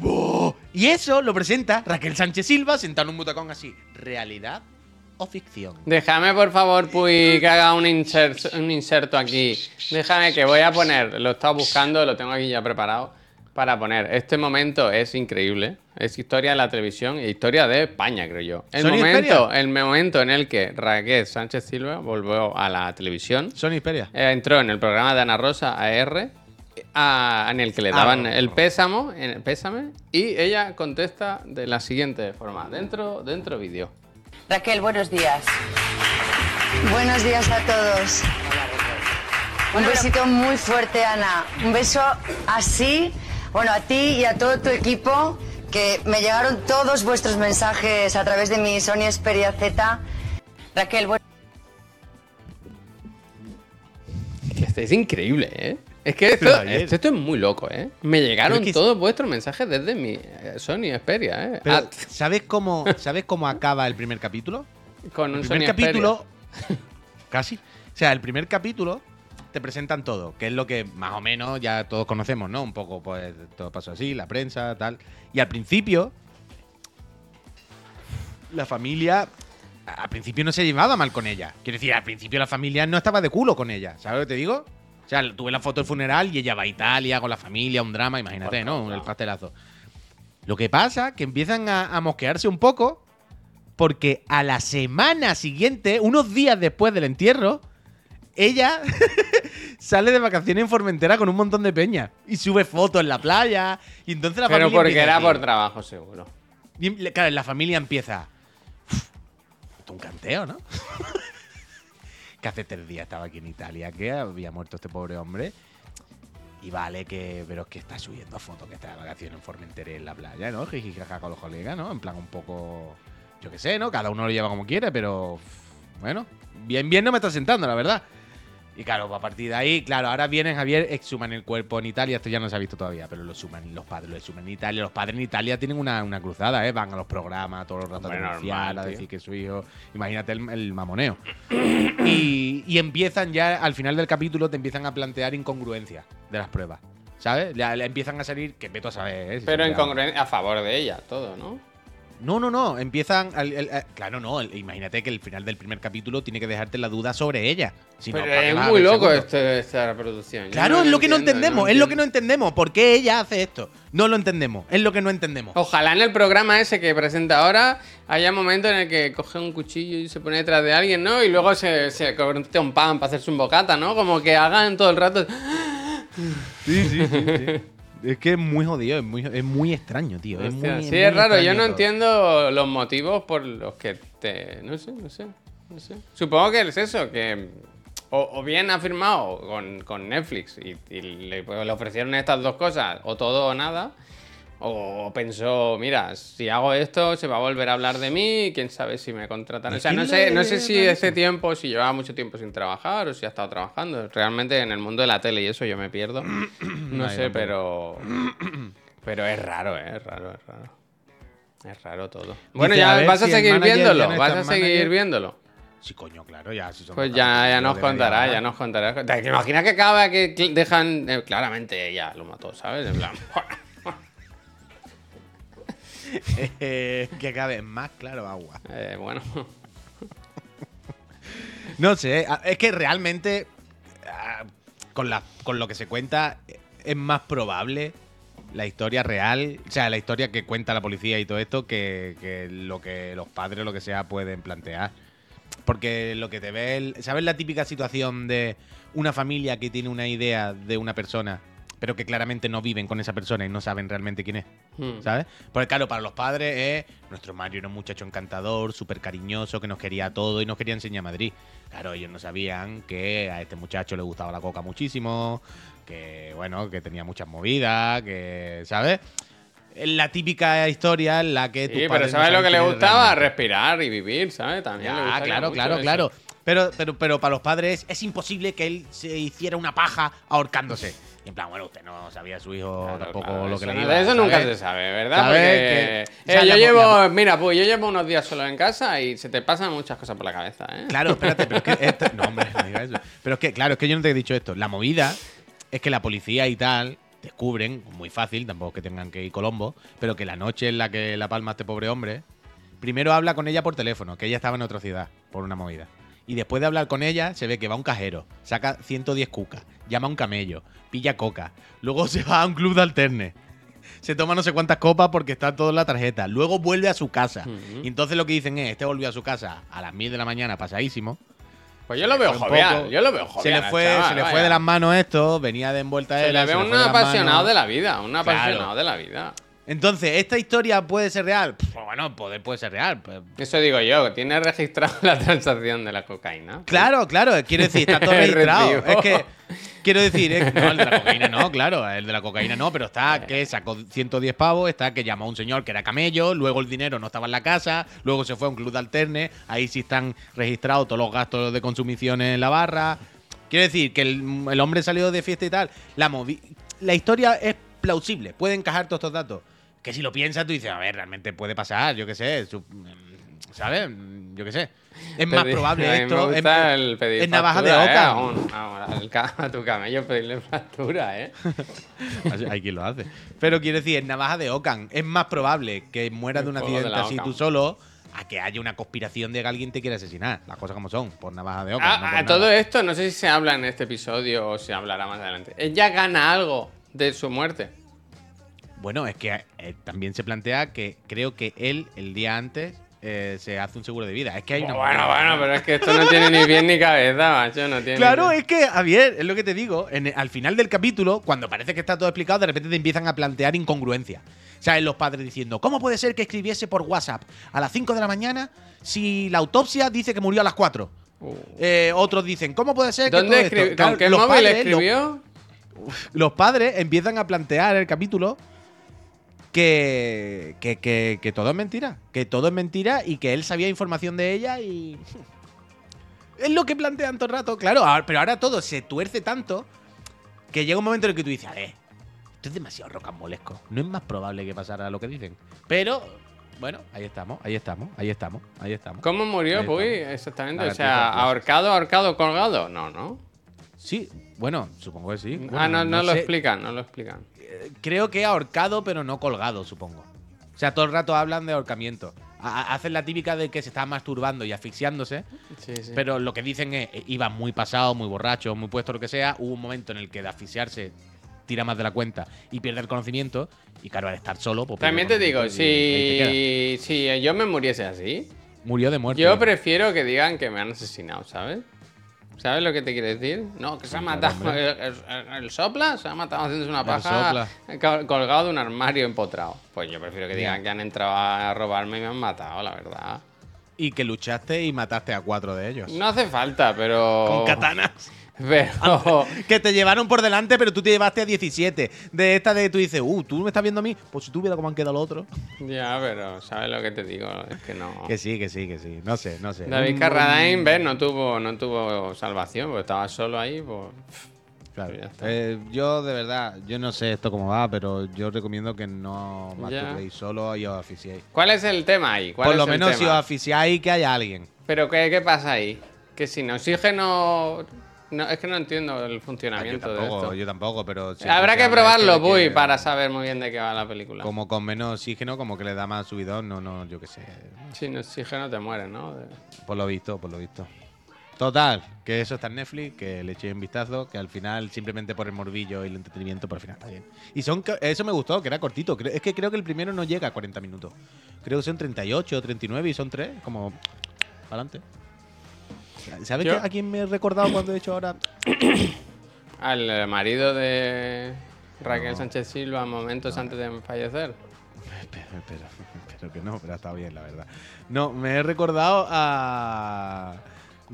buah". Y eso lo presenta Raquel Sánchez Silva sentado en un butacón así. ¿Realidad o ficción? Déjame, por favor, Puy, que haga un, insert- un inserto aquí. Déjame que voy a poner, lo he estado buscando, lo tengo aquí ya preparado para poner. Este momento es increíble. Es historia de la televisión e historia de España, creo yo. El ¿Sony momento, el momento en el que Raquel Sánchez Silva volvió a la televisión. Sony Xperia. Eh, entró en el programa de Ana Rosa AR, a- en el que le Ah, daban el pésamo, en el pésame, y ella contesta de la siguiente forma: dentro, dentro vídeo. Raquel, buenos días. Buenos días a todos. Un besito muy fuerte, Ana. Un beso así, bueno, a ti y a todo tu equipo, que me llegaron todos vuestros mensajes a través de mi Sony Xperia Z. Raquel, bueno. Es increíble, ¿eh? Es que esto, esto, esto es muy loco, ¿eh? Me llegaron Pero es que- todos vuestros mensajes desde mi eh, Sony Xperia, ¿eh? Pero, At- ¿sabes cómo, ¿sabes cómo acaba el primer capítulo? con un El Sony primer Xperia. capítulo. casi. O sea, el primer capítulo te presentan todo, que es lo que más o menos ya todos conocemos, ¿no? Un poco, pues, todo pasó así, la prensa, tal. Y al principio, la familia. Al principio no se llevaba mal con ella. Quiero decir, al principio la familia no estaba de culo con ella. ¿Sabes lo que te digo? O sea, tuve la foto del funeral y ella va a Italia con la familia, un drama, imagínate, ¿no? El pastelazo. Lo que pasa que empiezan a, a mosquearse un poco porque a la semana siguiente, unos días después del entierro, ella (laughs) sale de vacaciones en Formentera con un montón de peña y sube fotos en la playa. Y entonces la Pero familia. porque era por trabajo, seguro. y, claro, la familia empieza. "Uf, Esto es un canteo, ¿no? (laughs) que hace tres días estaba aquí en Italia, que había muerto este pobre hombre. Y vale que. Pero es que está subiendo fotos que está de vacaciones en Formentera en la playa, ¿no? Jijijaja con los colegas, ¿no? En plan un poco. Yo qué sé, ¿no? Cada uno lo lleva como quiere, pero. Bueno, bien, bien no me está sentando, la verdad. Y claro, a partir de ahí, claro, ahora vienen Javier, exhuman el cuerpo en Italia, esto ya no se ha visto todavía, pero lo suman los padres, lo exhuman en Italia. Los padres en Italia tienen una, una cruzada, ¿eh? Van a los programas todos los ratos denunciar, normal, a decir que su hijo. Imagínate el, el mamoneo. y, y empiezan ya, al final del capítulo, te empiezan a plantear incongruencias de las pruebas. ¿Sabes? Ya le empiezan a salir, que veto a saber, ¿eh? Si Pero en a favor de ella, todo, ¿no? No, no, no. Empiezan. al- eh, claro, no. imagínate que el final del primer capítulo tiene que dejarte la duda sobre ella. Si no, Pero ¿para qué es muy loco este- esta reproducción. Claro, no es lo que no entendemos, es lo que no entendemos. ¿Por qué ella hace esto? No lo entendemos, es lo que no entendemos. Ojalá en el programa ese que presenta ahora haya momentos en el que coge un cuchillo y se pone detrás de alguien, ¿no? Y luego se, se corta un pan para hacerse un bocata, ¿no? Como que hagan todo el rato. Sí, sí, sí. (laughs) Es que es muy jodido, es muy, es muy extraño, tío. Es Hostia, muy, sí, muy es raro. Yo no todo. entiendo los motivos por los que te. No sé, no sé. No sé. Supongo que es eso, que. O, o bien ha firmado con, con Netflix y, y le, pues, le ofrecieron estas dos cosas, o todo o nada. O pensó, mira, si hago esto se va a volver a hablar de mí, quién sabe si me contratan. O sea, no sé, no sé si este tiempo, si llevaba mucho tiempo sin trabajar o si ha estado trabajando. Realmente en el mundo de la tele y eso yo me pierdo. (clears throat) No sé, pero. (clears throat) Pero es raro, ¿eh? es raro, es raro. Es raro todo. Bueno, Dice, ya vas a si seguir ya viéndolo. Vas a seguir manager. viéndolo. Sí, coño, claro, ya. Si Pues ya, ya nos contará, ya nos contará. ¿Te imaginas que acaba que dejan. eh, claramente ella lo mató, ¿sabes? En plan. (laughs) (laughs) Eh, que acabe más claro agua. eh, bueno. No sé, a- es que realmente ah, con, la, con lo que se cuenta eh, es más probable la historia real, o sea, la historia que cuenta la policía y todo esto que, que lo que los padres o lo que sea pueden plantear. Porque lo que te ve, el- ¿sabes la típica situación de una familia que tiene una idea de una persona, pero que claramente no viven con esa persona y no saben realmente quién es? Hmm. ¿Sabes? Porque claro, para los padres es nuestro Mario era un muchacho encantador, súper cariñoso, que nos quería todo y nos quería enseñar Madrid. Claro, ellos no sabían que a este muchacho le gustaba la coca muchísimo, que bueno, que tenía muchas movidas, que, ¿sabes? Es la típica historia en la que Sí, pero no ¿sabes lo que le gustaba? realmente. Respirar y vivir, ¿sabes? También le gustaría claro, claro, eso. claro. Pero, pero, pero para los padres es imposible que él se hiciera una paja ahorcándose. Y en plan, bueno, usted no sabía a su hijo Claro, tampoco claro, lo que le iba de eso nunca se sabe, ¿verdad? Porque Que- o sea, eh, yo la- llevo, la- mira, pues yo llevo unos días solo en casa y se te pasan muchas cosas por la cabeza, ¿eh? Claro, espérate, pero es que. esto- (laughs) no, hombre, no digas eso. Pero es que, claro, es que yo no te he dicho esto. La movida es que la policía y tal descubren, muy fácil, tampoco que tengan que ir Colombo, pero que la noche en la que la palma este pobre hombre, primero habla con ella por teléfono, que ella estaba en otra ciudad, por una movida. Y después de hablar con ella, se ve que va a un cajero, saca 110 cucas, llama a un camello, pilla coca, luego (laughs) se va a un club de alterne. Se toma no sé cuántas copas porque está todo en la tarjeta. Luego vuelve a su casa. Y entonces lo que dicen es, este volvió a su casa a las mil de la mañana pasadísimo. Pues yo lo veo jovial, poco- yo lo veo jovial. Se le fue, chaval, se le fue de las manos esto, venía de envuelta Se le ve un apasionado de la vida, un Claro. apasionado de la vida. Entonces, ¿esta historia puede ser real? Pff, bueno, poder puede ser real. pues- Eso digo yo, tiene registrado (laughs) la transacción de la cocaína. Claro, claro, quiero decir, está todo (laughs) registrado. Es que, quiero decir, es- no, el de la cocaína no, claro, el de la cocaína no, pero está que sacó 110 pavos, está que llamó a un señor que era camello, luego el dinero no estaba en la casa, luego se fue a un club de alterne, ahí sí están registrados todos los gastos de consumiciones en la barra. Quiero decir, que el, el hombre salió de fiesta y tal. La, movi- la historia es plausible, puede encajar todos estos datos. Que si lo piensas, tú dices, a ver, realmente puede pasar, yo qué sé, su- ¿sabes? Yo qué sé. Es más probable esto. Me gusta es, el pedir es navaja de factura, ¿eh? Oca. A, un- a- a tu camello pedirle factura, ¿eh? (laughs) Hay quien lo hace. Pero quiero decir, es navaja de Ocan. Es más probable que mueras de un de accidente así tú solo a que haya una conspiración de que alguien te quiere asesinar. Las cosas como son, por navaja de Ocan. A, no a por todo nada. esto, no sé si se habla en este episodio o se hablará más adelante. ¿Ella gana algo de su muerte? Bueno, es que eh, también se plantea que creo que él, el día antes, eh, se hace un seguro de vida. Es que hay una. Bueno, bueno, pero es que esto no tiene ni pie ni cabeza, macho. No tiene Claro, ni- es que, Javier, es lo que te digo. en- al final del capítulo, cuando parece que está todo explicado, de repente te empiezan a plantear incongruencias. ¿Sabes? Los padres diciendo, ¿cómo puede ser que escribiese por WhatsApp a las 5 de la mañana si la autopsia dice que murió a las 4? Uh. Eh, otros dicen, ¿cómo puede ser que ¿Dónde todo esto?". escribió? Claro, ¿Con qué los móvil padres, los- escribió? los padres empiezan a plantear el capítulo que, que, que- que todo es mentira. Que todo es mentira y que él sabía información de ella y. (laughs) Es lo que plantean todo el rato, claro. Pero ahora todo se tuerce tanto que llega un momento en el que tú dices, a ver, esto es demasiado rocambolesco. No es más probable que pasara lo que dicen. Pero, bueno, ahí estamos, ahí estamos, ahí estamos, ahí estamos. ¿Cómo murió, Puy? Exactamente. O sea, ahorcado, ahorcado, colgado. No, no. Sí, bueno, supongo que sí. ah, no, no, lo sé. explican, no lo explican. Creo que ahorcado, pero no colgado, supongo. O sea, todo el rato hablan de ahorcamiento. A- hacen la típica de que se está masturbando y asfixiándose, Sí, sí. pero lo que dicen es, eh, iba muy pasado, muy borracho, muy puesto, lo que sea. Hubo un momento en el que de asfixiarse tira más de la cuenta y pierde el conocimiento. Y claro, al estar solo, pues También te digo, te si, si yo me muriese así. Murió de muerte. yo prefiero que digan que me han asesinado, ¿sabes? ¿Sabes lo que te quiero decir? No, que se ha matado. el, el- el sopla se ha matado haciéndose una paja colgado de un armario empotrado. Pues yo prefiero que digan que han entrado a robarme y me han matado, la verdad. Y que luchaste y mataste a cuatro de ellos. No hace falta, pero. Con katanas. Pero. (laughs) Que te llevaron por delante, pero tú te llevaste a 17. De esta de tú dices, uh, tú me estás viendo a mí. Pues si tú vieras cómo han quedado los otros. ya, pero ¿sabes lo que te digo? Es que no. Que sí, que sí, que sí. No sé, no sé. David Un- Carradine, ves, no tuvo, no tuvo salvación, porque estaba solo ahí, pues. Claro. Ya está. Eh, yo de verdad, yo no sé esto cómo va, pero yo recomiendo que no masturbéis solo y os asfixiéis. ¿Cuál es el tema ahí? ¿Cuál Por es lo el menos si os tema? asfixiáis, que haya alguien. Pero ¿qué, qué pasa ahí? Que sin oxígeno. No, es que no entiendo el Ah, Yo funcionamiento de tampoco, esto. yo tampoco, pero. Habrá que probarlo, de Puy, que- para saber muy bien de qué va la película. Como con menos oxígeno, como que le da más subidón, no, no, yo qué sé. Sin oxígeno te mueres, ¿no? De- Por lo visto, por lo visto. Total, que eso está en Netflix, que le eché un vistazo, que al final, simplemente por el morbillo y el entretenimiento, por al final está bien. Y son eso me gustó, que era cortito. Es que creo que el primero no llega a 40 minutos. Creo que son 38 o 39 y son 3, como. Adelante. ¿Sabes a quién me he recordado cuando he hecho ahora? (coughs) Al marido de Raquel No. Sánchez Silva momentos antes de fallecer. Espero, espero, (laughs) espero que no, pero ha estado bien, la verdad. No, me he recordado a.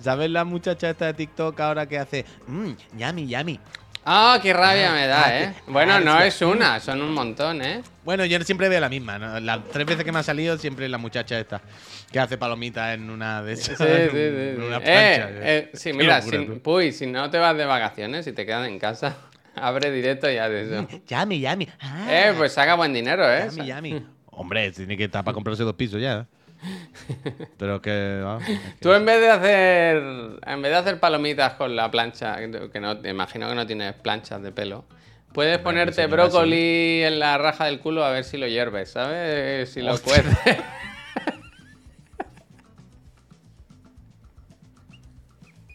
¿Sabes la muchacha esta de TikTok ahora que hace. Mmm, yummy, yummy? Ah, qué rabia me da, ah, ¿eh? Bueno, ah, no es una, son un montón, ¿eh? Bueno, yo siempre veo la misma. ¿no? Las tres veces que me ha salido, siempre la muchacha esta. Que hace palomitas en una de esas. Sí, sí, en sí. en una Eh, plancha. eh, sí, mira, locura, si. Puy, si no te vas de vacaciones y te quedas en casa, (laughs) abre directo y haz eso. (laughs) Yummy. Ah, Eh, pues saca buen dinero, ¿eh? Yummy, yummy. (laughs) Hombre, tiene que estar para comprarse dos pisos ya. Pero que. es que- Tú en vez de hacer en vez de hacer palomitas con la plancha, que no te imagino que no tienes planchas de pelo, puedes Hombre, ponerte brócoli en la raja del culo a ver si lo hierves, ¿sabes? Si lo cueces. (laughs)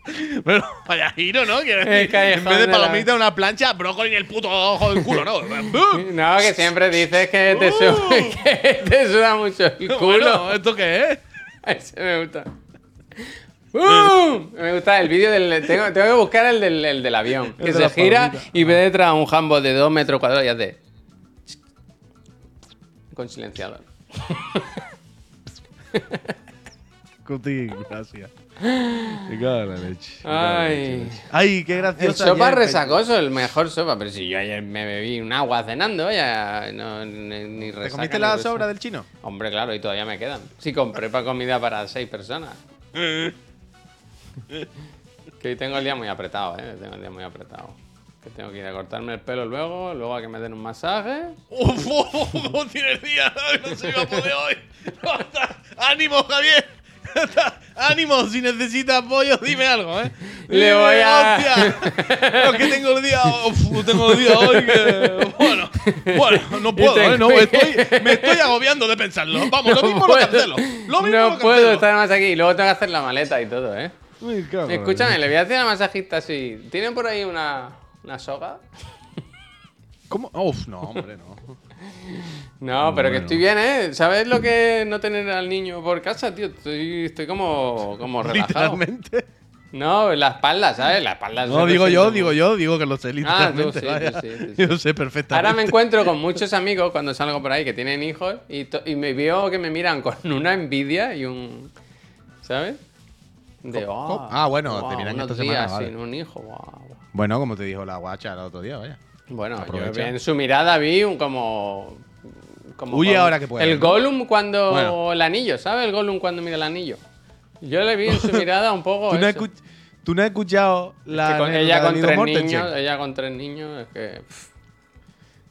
(laughs) Pero vaya giro, ¿no? En vez de palomita, una plancha, brócoli en el puto ojo del culo, ¿no? (laughs) No, que siempre dices que te, suda, Uh. (laughs) que te suda mucho el culo. Bueno, ¿esto qué es? Ese me gusta. ¡Bum! Me gusta el vídeo del. Tengo, tengo que buscar el del, el del avión. Que se gira palomita. y ve detrás un jambo de 2 metros cuadrados y hace. Con silenciador. Cuti, (laughs) gracias. Me cago en la leche. me cago en la Ay. leche. Ay, qué El gracioso. sopa resacoso, el mejor sopa. Pero si yo ayer me bebí un agua cenando, ya no, ni, ni ¿Te resaca comiste ni la resaca. sobra del chino? Hombre, claro, y todavía me quedan. Sí, compré para comida para seis personas. (laughs) que hoy tengo el día muy apretado, ¿eh? Tengo el día muy apretado. Que tengo que ir a cortarme el pelo luego, luego a que me den un masaje. ¡Uf! ¿Cómo (laughs) tiene el día? No se iba a poder hoy. ¡Ánimo, Javier! (laughs) ¡Ánimo! Si necesitas apoyo, dime algo, ¿eh? Le voy a- ¡Hostia! No, que tengo el día... Uf, tengo el día hoy que... Bueno, bueno, no puedo, ¿eh? No, estoy, me estoy agobiando de pensarlo. Vamos, lo (laughs) mismo lo puedo- cancelo. Lo mismo no lo puedo estar más aquí. Y luego tengo que hacer la maleta y todo, ¿eh? Escúchame, le voy a hacer la masajista así. ¿Tienen por ahí una, una soga? ¿Cómo? Uf, no, hombre, no. (laughs) No, pero que estoy bien, ¿eh? ¿Sabes lo que es no tener al niño por casa, tío? Estoy, estoy como, como relajado. Literalmente. No, la espalda, ¿sabes? La espalda. No, digo yo, digo yo, digo que lo sé Ah, tú literalmente. sí, tú sí, tú (laughs) sí. Yo sé perfectamente. Ahora me encuentro con muchos amigos cuando salgo por ahí que tienen hijos y, me veo que me miran con (laughs) una envidia y un. ¿Sabes? De, "Oh, ah, bueno, wow, te miran esta semana, días vale. sin un hijo, wow. Bueno, como te dijo la guacha el otro día, vaya. Bueno, yo en su mirada vi un como. Como Huye ahora que puedes, El. Gollum cuando. Bueno. El anillo, ¿sabes? El Gollum cuando mira el anillo. Yo le vi en su (laughs) mirada un poco. ¿Tú no, has eso. escuch- tú no has escuchado la Que con- ella con tres niños, ella con tres niños, es que. pff,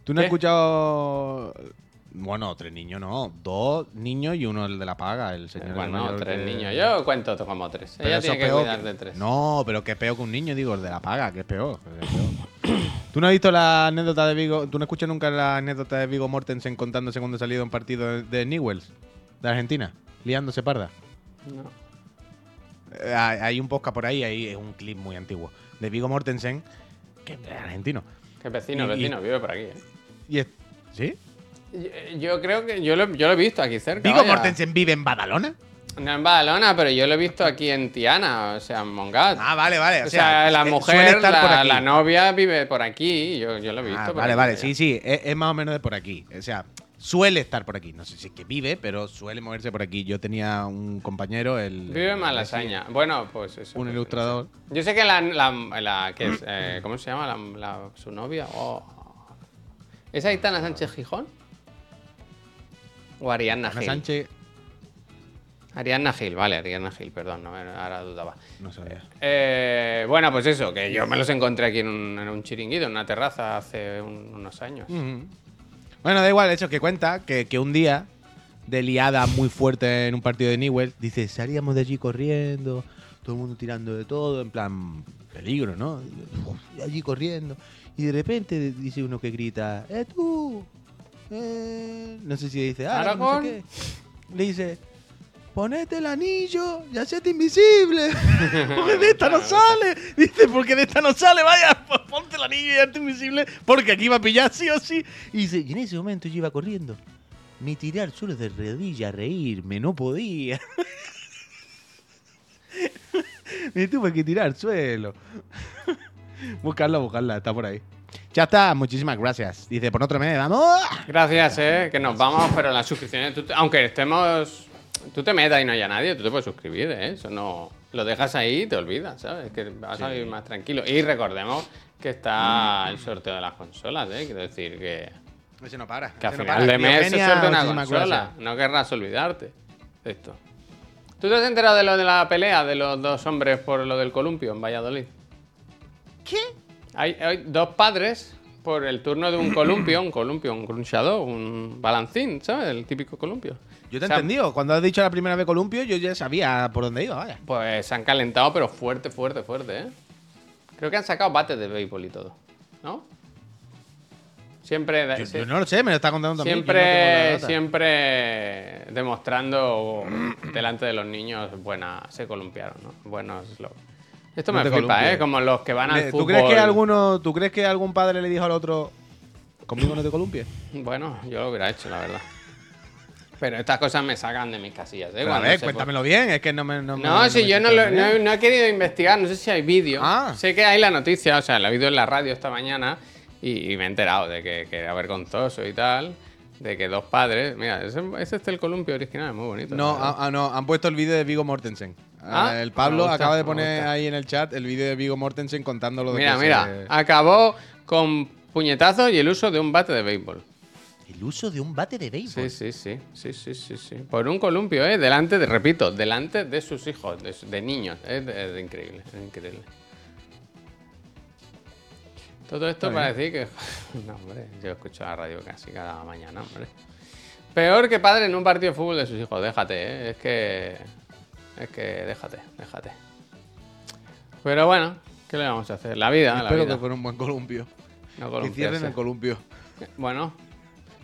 ¿Tú no has ¿Qué? escuchado...? Bueno, tres niños no. Dos niños y uno el de la paga, el señor. bueno, mayor tres que- niños. Yo cuento como tres. Pero ella tiene que cuidar de tres. No, pero que es peor que un niño, digo, el de la paga, que es peor. que es peor. (coughs) ¿Tú no has visto la anécdota de Vigo? ¿Tú no escuchas nunca la anécdota de Vigo Mortensen contándose cuando salió de un partido de, Newells, de Argentina, liándose parda? No. Eh, hay un podcast por ahí, ahí es un clip muy antiguo, de Vigo Mortensen, que es argentino. Que vecino, Y- y- vecino, vive por aquí. ¿eh? Y es- ¿Sí? Yo, yo creo que yo lo, yo lo he visto aquí cerca. ¿Vigo. Mortensen vive en Badalona? No en Badalona, pero yo lo he visto aquí en Tiana, o sea, en Mongat. Ah, vale, vale. o sea, la eh, suele mujer, la, la novia vive por aquí. Yo, yo lo he visto. Ah, por vale, aquí, vale, sí, sí, es, es más o menos de por aquí. O sea, suele estar por aquí. No sé si es que vive, pero suele moverse por aquí. Yo tenía un compañero, el. Vive en Malasaña. Bueno, pues eso. Un pues, ilustrador. Yo sé que la. la, la- ¿qué es? Eh, ¿Cómo se llama? La, la- su novia. Oh. ¿Es Aitana Sánchez Gijón? ¿O Ariadna Ana Gil? Sánchez, Ariadna Gil, vale, Ariadna Gil, perdón, no, ahora dudaba. no sabía. Eh, bueno, pues eso, que yo me los encontré aquí en un, en un chiringuito, en una terraza hace un- unos años. Bueno, da igual, eso que cuenta que, que un día de liada muy fuerte en un partido de Newell, dice, salíamos de allí corriendo, todo el mundo tirando de todo, en plan, peligro, ¿no? Y allí corriendo. Y de repente dice uno que grita, ¡eh tú! Eh", no sé si dice, ah, no Aragón. sé qué. Le dice, ponete el anillo y hacete invisible. (laughs) (laughs) porque de esta no sale. Dice, porque de esta no sale, vaya, ponte el anillo y hazte invisible, porque aquí va a pillar sí o sí. Y dice, y en ese momento yo iba corriendo. Me tiré al suelo de rodilla a reírme, no podía. (laughs) Me tuve que tirar al suelo. Buscarla, buscarla, está por ahí. Ya está, muchísimas gracias. Dice, por otro mes, vamos. Gracias, eh, que nos vamos, pero las suscripciones, tú aunque estemos, tú te metas y no haya nadie, tú te puedes suscribir, eh, eso no, lo dejas ahí y te olvidas, ¿sabes? Que vas a vivir más tranquilo. Y recordemos que está el sorteo de las consolas, eh, quiero decir que, Ese no para. que a no final para. de mes se sortea una consola, gracias. no querrás olvidarte de esto. ¿Tú te has enterado de lo de la pelea de los dos hombres por lo del columpio en Valladolid? ¿Qué? Hay, hay dos padres por el turno de un columpio, un columpio, un crunchador, un balancín, ¿sabes? El típico columpio. Yo te he entendido. Cuando has dicho la primera vez columpio, yo ya sabía por dónde iba, vaya. Pues se han calentado, pero fuerte, fuerte, fuerte, ¿eh? Creo que han sacado bates de béisbol y todo, ¿no? Siempre, Yo, sí- yo no lo sé, me lo está contando también. siempre, siempre demostrando delante de los niños buena, se columpiaron, ¿no? Buenos lo- Esto No me flipa, columpies. ¿eh? Como los que van al fútbol. ¿Tú crees, que alguno, ¿Tú crees que algún padre le dijo al otro, conmigo no te columpies? Bueno, yo lo hubiera hecho, la verdad. Pero estas cosas me sacan de mis casillas, ¿eh? A ver, cuéntamelo bien, es que no me. No, me- No, si yo no, lo- no, he querido investigar, no sé si hay vídeo. Ah. Sé que hay la noticia, o sea, la he oído en la radio esta mañana y, y me he enterado de que, que era vergonzoso y tal. de que dos padres. Mira, ese, ese es el columpio original, es muy bonito. No, ah, ah, no, han puesto el vídeo de Vigo Mortensen. Ah, Ah, el Pablo gusta, acaba de poner ahí en el chat el vídeo de Vigo Mortensen contando lo de Mira, que mira, se- acabó con puñetazos y el uso de un bate de béisbol. El uso de un bate de béisbol. Sí, sí, sí, sí, sí, sí, sí. Por un columpio, ¿eh? Delante, de, repito, delante de sus hijos, de, niños. Es, de- es increíble, es increíble. Todo esto para decir que... (laughs) No, hombre, yo escucho la radio casi cada mañana, hombre. Peor que padre en un partido de fútbol de sus hijos, déjate, ¿eh? Es que... Es que déjate, déjate. Pero bueno, ¿qué le vamos a hacer? La vida, la Espero vida. que fuera un buen columpio. No que cierren el columpio. Bueno,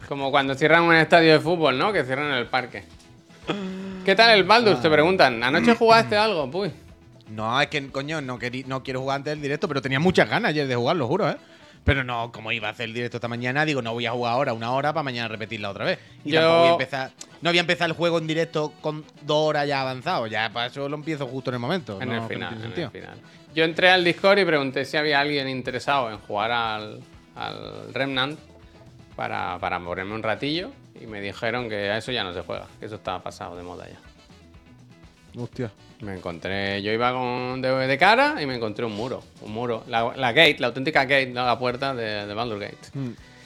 como cuando cierran un estadio de fútbol, ¿no? Que cierran el parque. ¿Qué tal el Baldur's? Te preguntan. ¿Anoche jugaste algo? Uy. No, es que, coño, no, querí- no quiero jugar antes del directo, pero tenía muchas ganas ayer de jugar, lo juro, ¿eh? Pero no, como iba a hacer el directo esta mañana, digo, no voy a jugar ahora una hora para mañana repetirla otra vez. Y Yo- tampoco voy a empezar. No voy a empezar el juego en directo con dos horas ya avanzado. Ya para eso lo empiezo justo en el momento. En no, el no final, en el final. Yo entré al Discord y pregunté si había alguien interesado en jugar al, al Remnant para, para ponerme un ratillo. Y me dijeron que a eso ya no se juega, que eso estaba pasado de moda ya. Hostia. Me encontré, yo iba con de, de cara y me encontré un muro, un muro, la, la gate, la auténtica gate, no la puerta de, de Gate. Mm,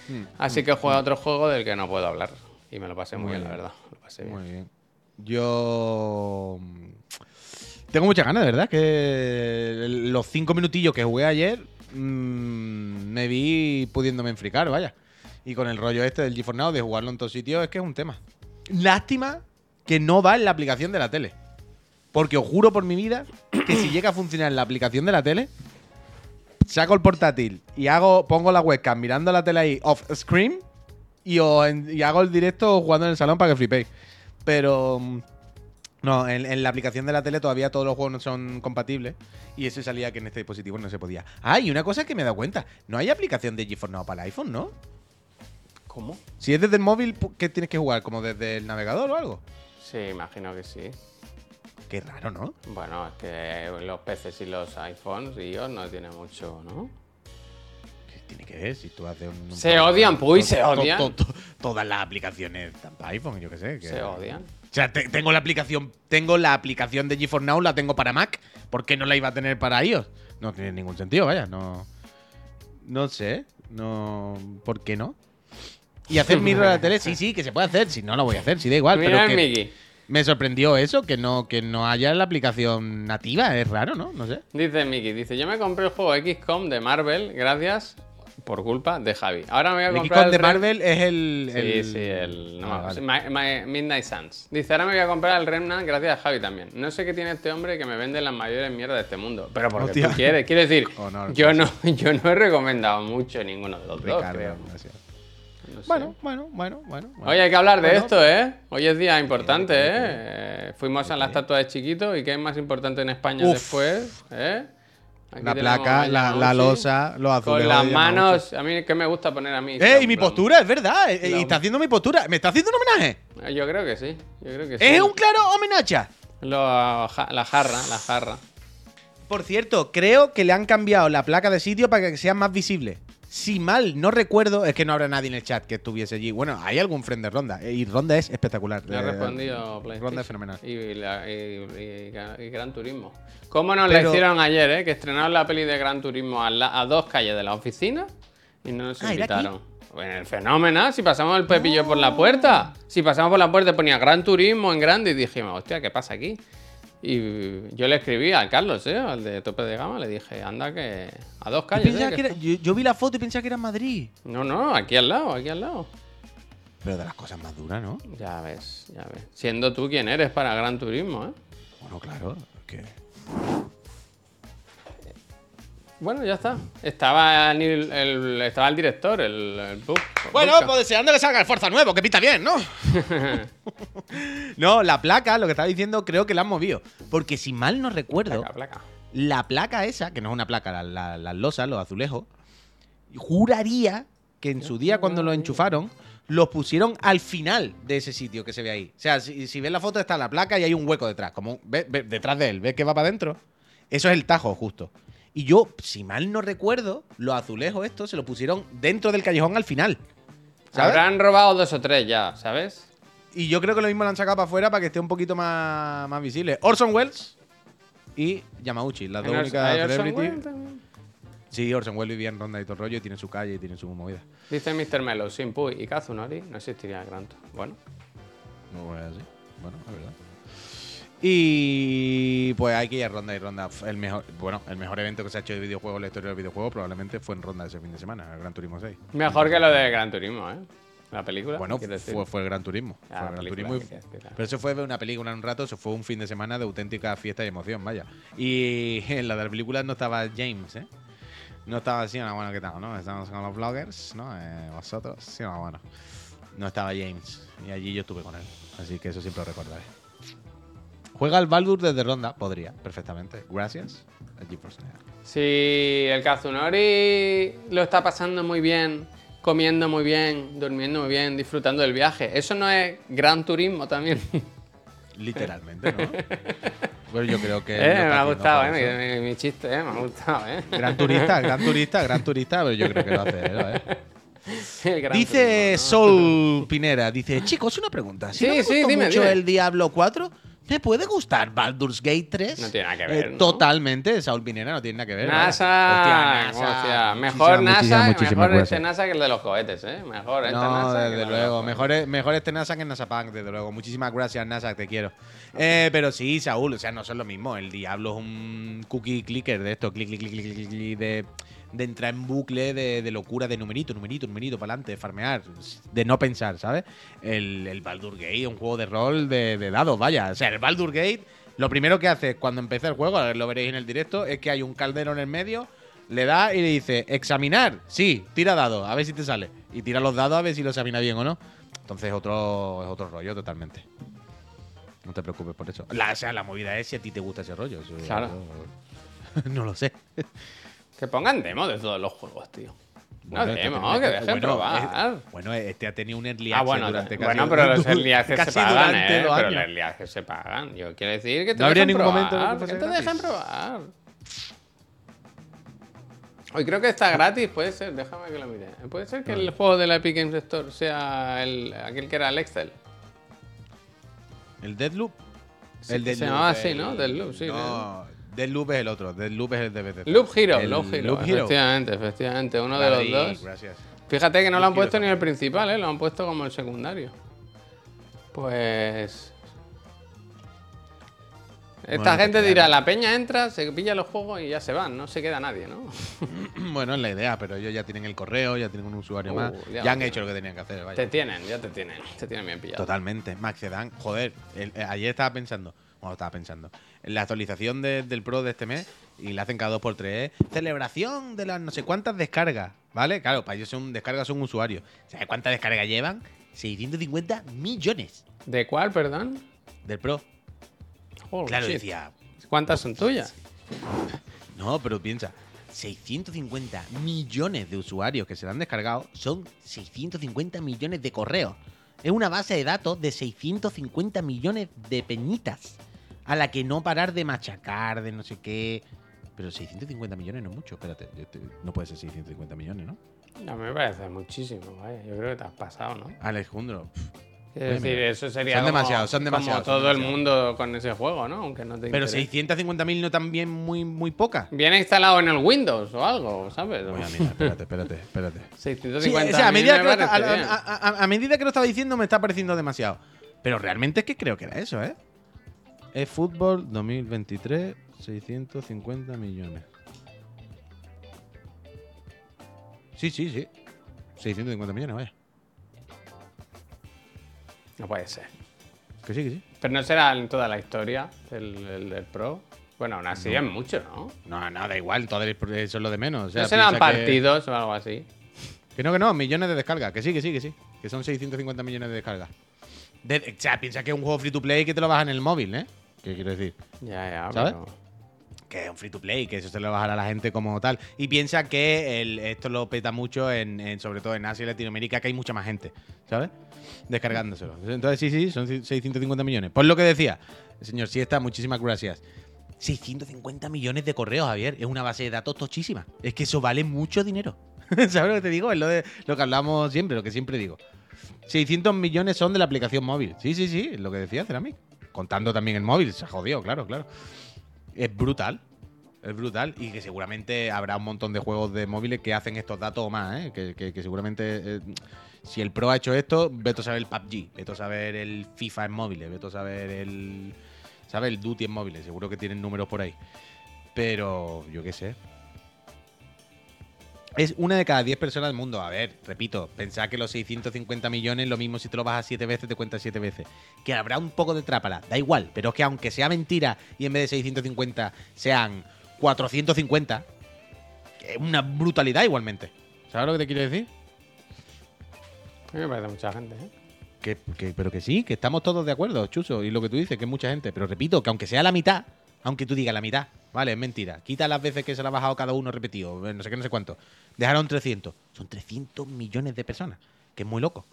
mm, Así que jugué a otro juego del que no puedo hablar. Y me lo pasé muy, Muy bien, la verdad. Lo pasé bien. Muy bien. Yo. mm, Tengo muchas ganas, de verdad. Que los cinco minutillos que jugué ayer mm, me vi pudiéndome enfricar, vaya. Y con el rollo este del GeForce Now de jugarlo en todos sitios es que es un tema. Lástima que no va en la aplicación de la tele. Porque os juro por mi vida que si llega a funcionar la aplicación de la tele, saco el portátil y hago, pongo la webcam mirando la tele ahí off screen y, os y hago el directo jugando en el salón para que flipéis. Pero mm, no, en, en la aplicación de la tele todavía todos los juegos no son compatibles y eso salía que en este dispositivo no se podía. Ah, y una cosa que me he dado cuenta, no hay aplicación de GeForce Now para el iPhone, ¿no? ¿Cómo? Si es desde el móvil, ¿qué tienes que jugar? ¿Como desde el navegador o algo? Sí, imagino que sí. Qué raro, ¿no? Bueno, es que los PCs y los iPhones y iOS no tienen mucho, ¿no? ¿Qué tiene que ver si tú haces un... Se odian, Puy, se odian. to- to- todas las aplicaciones para iPhone, yo qué sé. Se odian. O sea, te- tengo la aplicación, tengo la aplicación de GeForce Now, la tengo para Mac. ¿Por qué no la iba a tener para iOS? No tiene ningún sentido, vaya, no. No sé, no. ¿Por qué no? Y hacer (laughs) mirror a la tele, sí, sí, que se puede hacer. Si no, lo voy a hacer, si da igual. Mira pero que. Me sorprendió eso, que no, que no haya la aplicación nativa. Es raro, ¿no? No sé. Dice Miki, dice, yo me compré el juego XCOM de Marvel gracias por culpa de Javi. Ahora me voy a El comprar XCOM de Marvel es el. Sí, el- sí, el no Ah, acuerdo. vale. My- My- Midnight Suns. Dice, ahora me voy a comprar el Remnant gracias a Javi también. No sé qué tiene este hombre que me vende las mayores mierdas de este mundo. Pero porque Hostia. tú quieres. Quiero decir, (laughs) Honor, yo, no, (laughs) yo no he recomendado mucho ninguno de los dos, Ricardo, creo. gracias. Sé. Bueno, bueno, bueno, bueno. bueno. Oye, hay que hablar de Bueno. esto, ¿eh? Hoy es día importante, ¿eh? Eh, Fuimos a la estatua de Chiquito y ¿qué es más importante en España Uf. después? ¿eh? Aquí la placa, la, la losa, los azulejos. Con las manos, a mí, ¿qué me gusta poner a mí? ¡Eh! Y mi plan- postura, es verdad. eh, La- Y está haciendo mi postura. ¿Me está haciendo un homenaje? Eh, Yo creo que sí, yo creo que sí. Es un claro homenaje. Lo- ja- la jarra, la jarra. Por cierto, creo que le han cambiado la placa de sitio para que sea más visible. Si mal no recuerdo, es que no habrá nadie en el chat que estuviese allí. Bueno, hay algún friend de Ronda. eh, Y Ronda es espectacular. Le ha Eh, respondido PlayStation. Ronda es fenomenal. Y, la- y- y- y Gran Turismo. ¿Cómo nos la Pero- hicieron ayer, eh? Que estrenaron la peli de Gran Turismo a, la- a dos calles de la oficina y no nos Ah, invitaron. Bueno, el fenómeno, si pasamos el pepillo por la puerta. Si pasamos por la puerta ponía Gran Turismo en grande y dijimos, hostia, ¿qué pasa aquí? Y yo le escribí a Carlos, ¿eh? Al de tope de gama, le dije, anda que a dos calles. ¿eh? que que era- yo- yo vi la foto y pensaba que era en Madrid. No, no, aquí al lado, aquí al lado. Pero de las cosas más duras, ¿no? Ya ves, ya ves. Siendo tú quien eres para Gran Turismo, ¿eh? Bueno, claro. es que- Bueno, ya está. Estaba el, el- estaba el director, el, el Bub- Bueno, Bubka. pues deseando que salga el Forza nuevo, que pita bien, ¿no? (laughs) no, la placa, lo que estaba diciendo, creo que la han movido. Porque si mal no recuerdo, Placa, placa. la placa esa, que no es una placa, la- la- las losas, los azulejos, juraría que en su día cuando los enchufaron, los pusieron al final de ese sitio que se ve ahí. O sea, si, si ves la foto está la placa y hay un hueco detrás, como ve- ve- detrás de él, ¿ves que va para adentro? Eso es el tajo, justo. Y yo, si mal no recuerdo, los azulejos estos se los pusieron dentro del callejón al final. ¿sabes? Habrán robado dos o tres ya, ¿sabes? Y yo creo que lo mismo lo han sacado para afuera para que esté un poquito más, más visible. Orson Welles y Yamauchi, las dos únicas ¿hay Orson celebrities. Welles también? Sí, Orson Welles vivía en Ronda y todo el rollo y tiene su calle y tiene su movida. Dice Mr. Melo, sin Puy y Kazunori no existiría el Gran Tour. Bueno, No es así. Bueno, es verdad. Y pues hay que ir a ronda y ronda. El mejor, bueno, el mejor evento que se ha hecho de videojuegos en la historia del videojuego probablemente fue en ronda ese fin de semana, el Gran Turismo 6. mejor que lo de Gran Turismo, ¿eh? La película. Bueno, fue, fue el Gran Turismo. Ah, fue el Gran Turismo y- pero eso fue una película en un rato, eso fue un fin de semana de auténtica fiesta y emoción, vaya. Y (laughs) en la de la película no estaba James, ¿eh? No estaba así, no, bueno, ¿qué tal? ¿no? Estábamos con los vloggers, ¿no? Eh, vosotros, sí, no, bueno. No estaba James. Y allí yo estuve con él. Así que eso siempre lo recordaré. Juega al Baldur desde ronda. Podría, perfectamente. Gracias. a GeForce Now. Si el Kazunori lo está pasando muy bien, comiendo muy bien, durmiendo muy bien, disfrutando del viaje, ¿eso no es Gran Turismo también? (laughs) Literalmente, ¿no? pues yo creo que. (laughs) Eh, me ha gustado, eh, mi, chiste, eh, me ha gustado, eh. Gran turista, (laughs) gran turista, gran turista, pero yo creo que lo hace, ¿eh? El Dice Turismo, ¿no? Sol Pinera, dice, chicos, una pregunta. Si Sí, no me sí, dime, mucho dime. el Diablo 4, ¿me puede gustar Baldur's Gate 3? No tiene nada que ver, ¿no? Totalmente, Saul Pinera no tiene nada que ver. NASA, Hostia, hostia, Muchísimas, mejor NASA, mejor este NASA que el de los cohetes, ¿eh? Mejor este No, NASA que desde de luego. Mejor, es- mejor este NASA que NASA Punk, desde luego. Muchísimas gracias, NASA, te quiero. Eh, pero sí, Saúl, o sea, no son lo mismo. El Diablo es un cookie clicker de esto, clic, clic, clic, clic, clic, de, de entrar en bucle de, de locura, de numerito, numerito, numerito, para adelante, de farmear, de no pensar, ¿sabes? El, el Baldur Gate, un juego de rol de, de dados, vaya. O sea, el Baldur Gate, lo primero que hace cuando empieza el juego, lo veréis en el directo, es que hay un caldero en el medio le da y le dice, examinar. Sí, tira dados, a ver si te sale. Y tira los dados a ver si lo examina bien o no. Entonces otro, es otro rollo totalmente. No te preocupes por eso. La, o sea, la movida es si a ti te gusta ese rollo. Eso- Claro. (laughs) no lo sé. Que pongan demo de todos los juegos, tío. No Bueno, demo, este- que dejen bueno, probar. es- bueno, este ha tenido un early Ah, access bueno, durante casi bueno, pero los (laughs) early access se pagan, ¿eh? Pero los early access se pagan. Yo quiero decir que te No habría ningún probar, momento que que te dejen probar. Hoy creo que está gratis, puede ser, déjame que lo mire. Puede ser que el juego de la Epic Games Store sea el, aquel que era el Excel. El Deadloop. Sí, el se Deadloop, llamaba así, ¿no? Deadloop, sí, No, Deadloop es el otro. Deadloop es el de BTC. Loop Hero, El Loop Hero, Loop Hero. efectivamente, efectivamente, uno de los dos. Gracias. Fíjate que no lo han Loop Hero puesto ni el principal, ¿eh? Lo han puesto como el secundario. Pues... Esta Bueno, gente pues dirá, claro. la peña entra, se pilla los juegos y ya se van, no se queda nadie, ¿no? (clears throat) Bueno, es la idea, pero ellos ya tienen el correo, ya tienen un usuario Uh, más. ya, Ya han hecho lo que tenían que hacer, vaya. Te tienen, ya te tienen, te tienen bien pillado. Totalmente. Max Dan, joder, el- eh, ayer estaba pensando, estaba pensando, en la actualización de- del Pro de este mes y la hacen cada 2x3, ¿eh? celebración de las no sé cuántas descargas, ¿vale? Claro, para ellos son descargas, son usuarios. ¿Sabes cuántas descargas llevan? 650 millones ¿De cuál, perdón? del Pro. Holy Claro, shit. decía, ¿Cuántas son tuyas? (laughs) no, pero piensa, 650 millones de usuarios que se la han descargado son 650 millones de correos. Es una base de datos de 650 millones de peñitas a la que no parar de machacar, de no sé qué. Pero 650 millones no es mucho, espérate, no puede ser 650 millones, ¿no? Mí me parece muchísimo, vaya. Yo creo que te has pasado, ¿no? Alejandro, Oye, decir, eso sería son demasiados, son demasiados, Como todo el demasiados. mundo con ese juego, ¿no? Aunque no te pero interese. 650.000 no también muy, muy poca. Viene instalado en el Windows o algo, ¿sabes? Voy a mirar, espérate, espérate, espérate. (laughs) 650 Sí, o sea, a medida, me que está- a- a medida que lo estaba diciendo me está pareciendo demasiado. Pero realmente es que creo que era eso, ¿eh? Fútbol 2023, 650 millones. Sí, sí, sí. 650 millones, vaya. No puede ser. Que sí, que sí. Pero no será en toda la historia el, el del Pro. Bueno, aún así es mucho, ¿no? No, no, da igual, todo el- eso es lo de menos. O sea, no serán que- partidos o algo así. Que no, que no, millones de descargas. Que sí, que sí, que sí. Que son 650 millones de descargas. De- o sea, piensa que es un juego free to play que te lo bajas en el móvil, ¿eh? ¿Qué quiero decir? Ya, ya, ¿Sabes? pero- que es un free to play, que eso se lo bajará a la gente como tal. Y piensa que el- esto lo peta mucho, en, en- sobre todo en Asia y Latinoamérica, que hay mucha más gente, ¿sabes? Descargándoselo. Entonces, sí, sí, son 650 millones. Por lo que decía, señor Siesta, muchísimas gracias. 650 millones de correos, Javier. Es una base de datos tochísima. Es que eso vale mucho dinero. (laughs) ¿Sabes lo que te digo? Es lo, de, lo que hablamos siempre, lo que siempre digo. 600 millones son de la aplicación móvil. Sí, sí, sí, es lo que decía Ceramic. Contando también el móvil, se jodió, claro, claro. Es brutal. Es brutal. Y que seguramente habrá un montón de juegos de móviles que hacen estos datos o más, ¿eh? Que seguramente. eh, si el Pro ha hecho esto, veto a saber el PUBG, veto a saber el FIFA en móviles, veto a saber el. ¿Sabes? El Duty en móviles. Seguro que tienen números por ahí. Pero yo qué sé. Es una de cada 10 personas del mundo. A ver, repito, pensad que los 650 millones, lo mismo si te lo vas a 7 veces, te cuenta 7 veces. Que habrá un poco de trápala, da igual. Pero es que aunque sea mentira y en vez de 650 sean 450, es una brutalidad igualmente. ¿Sabes lo que te quiero decir? Me parece mucha gente, ¿eh? Que, que- pero que sí, que estamos todos de acuerdo, Chuso. Y lo que tú dices, que es mucha gente. Pero repito, que aunque sea la mitad, aunque tú digas la mitad, vale, es mentira. Quita las veces que se la ha bajado cada uno repetido, eh, no sé qué, no sé cuánto. Dejaron 300. Son 300 millones de personas, que es muy loco.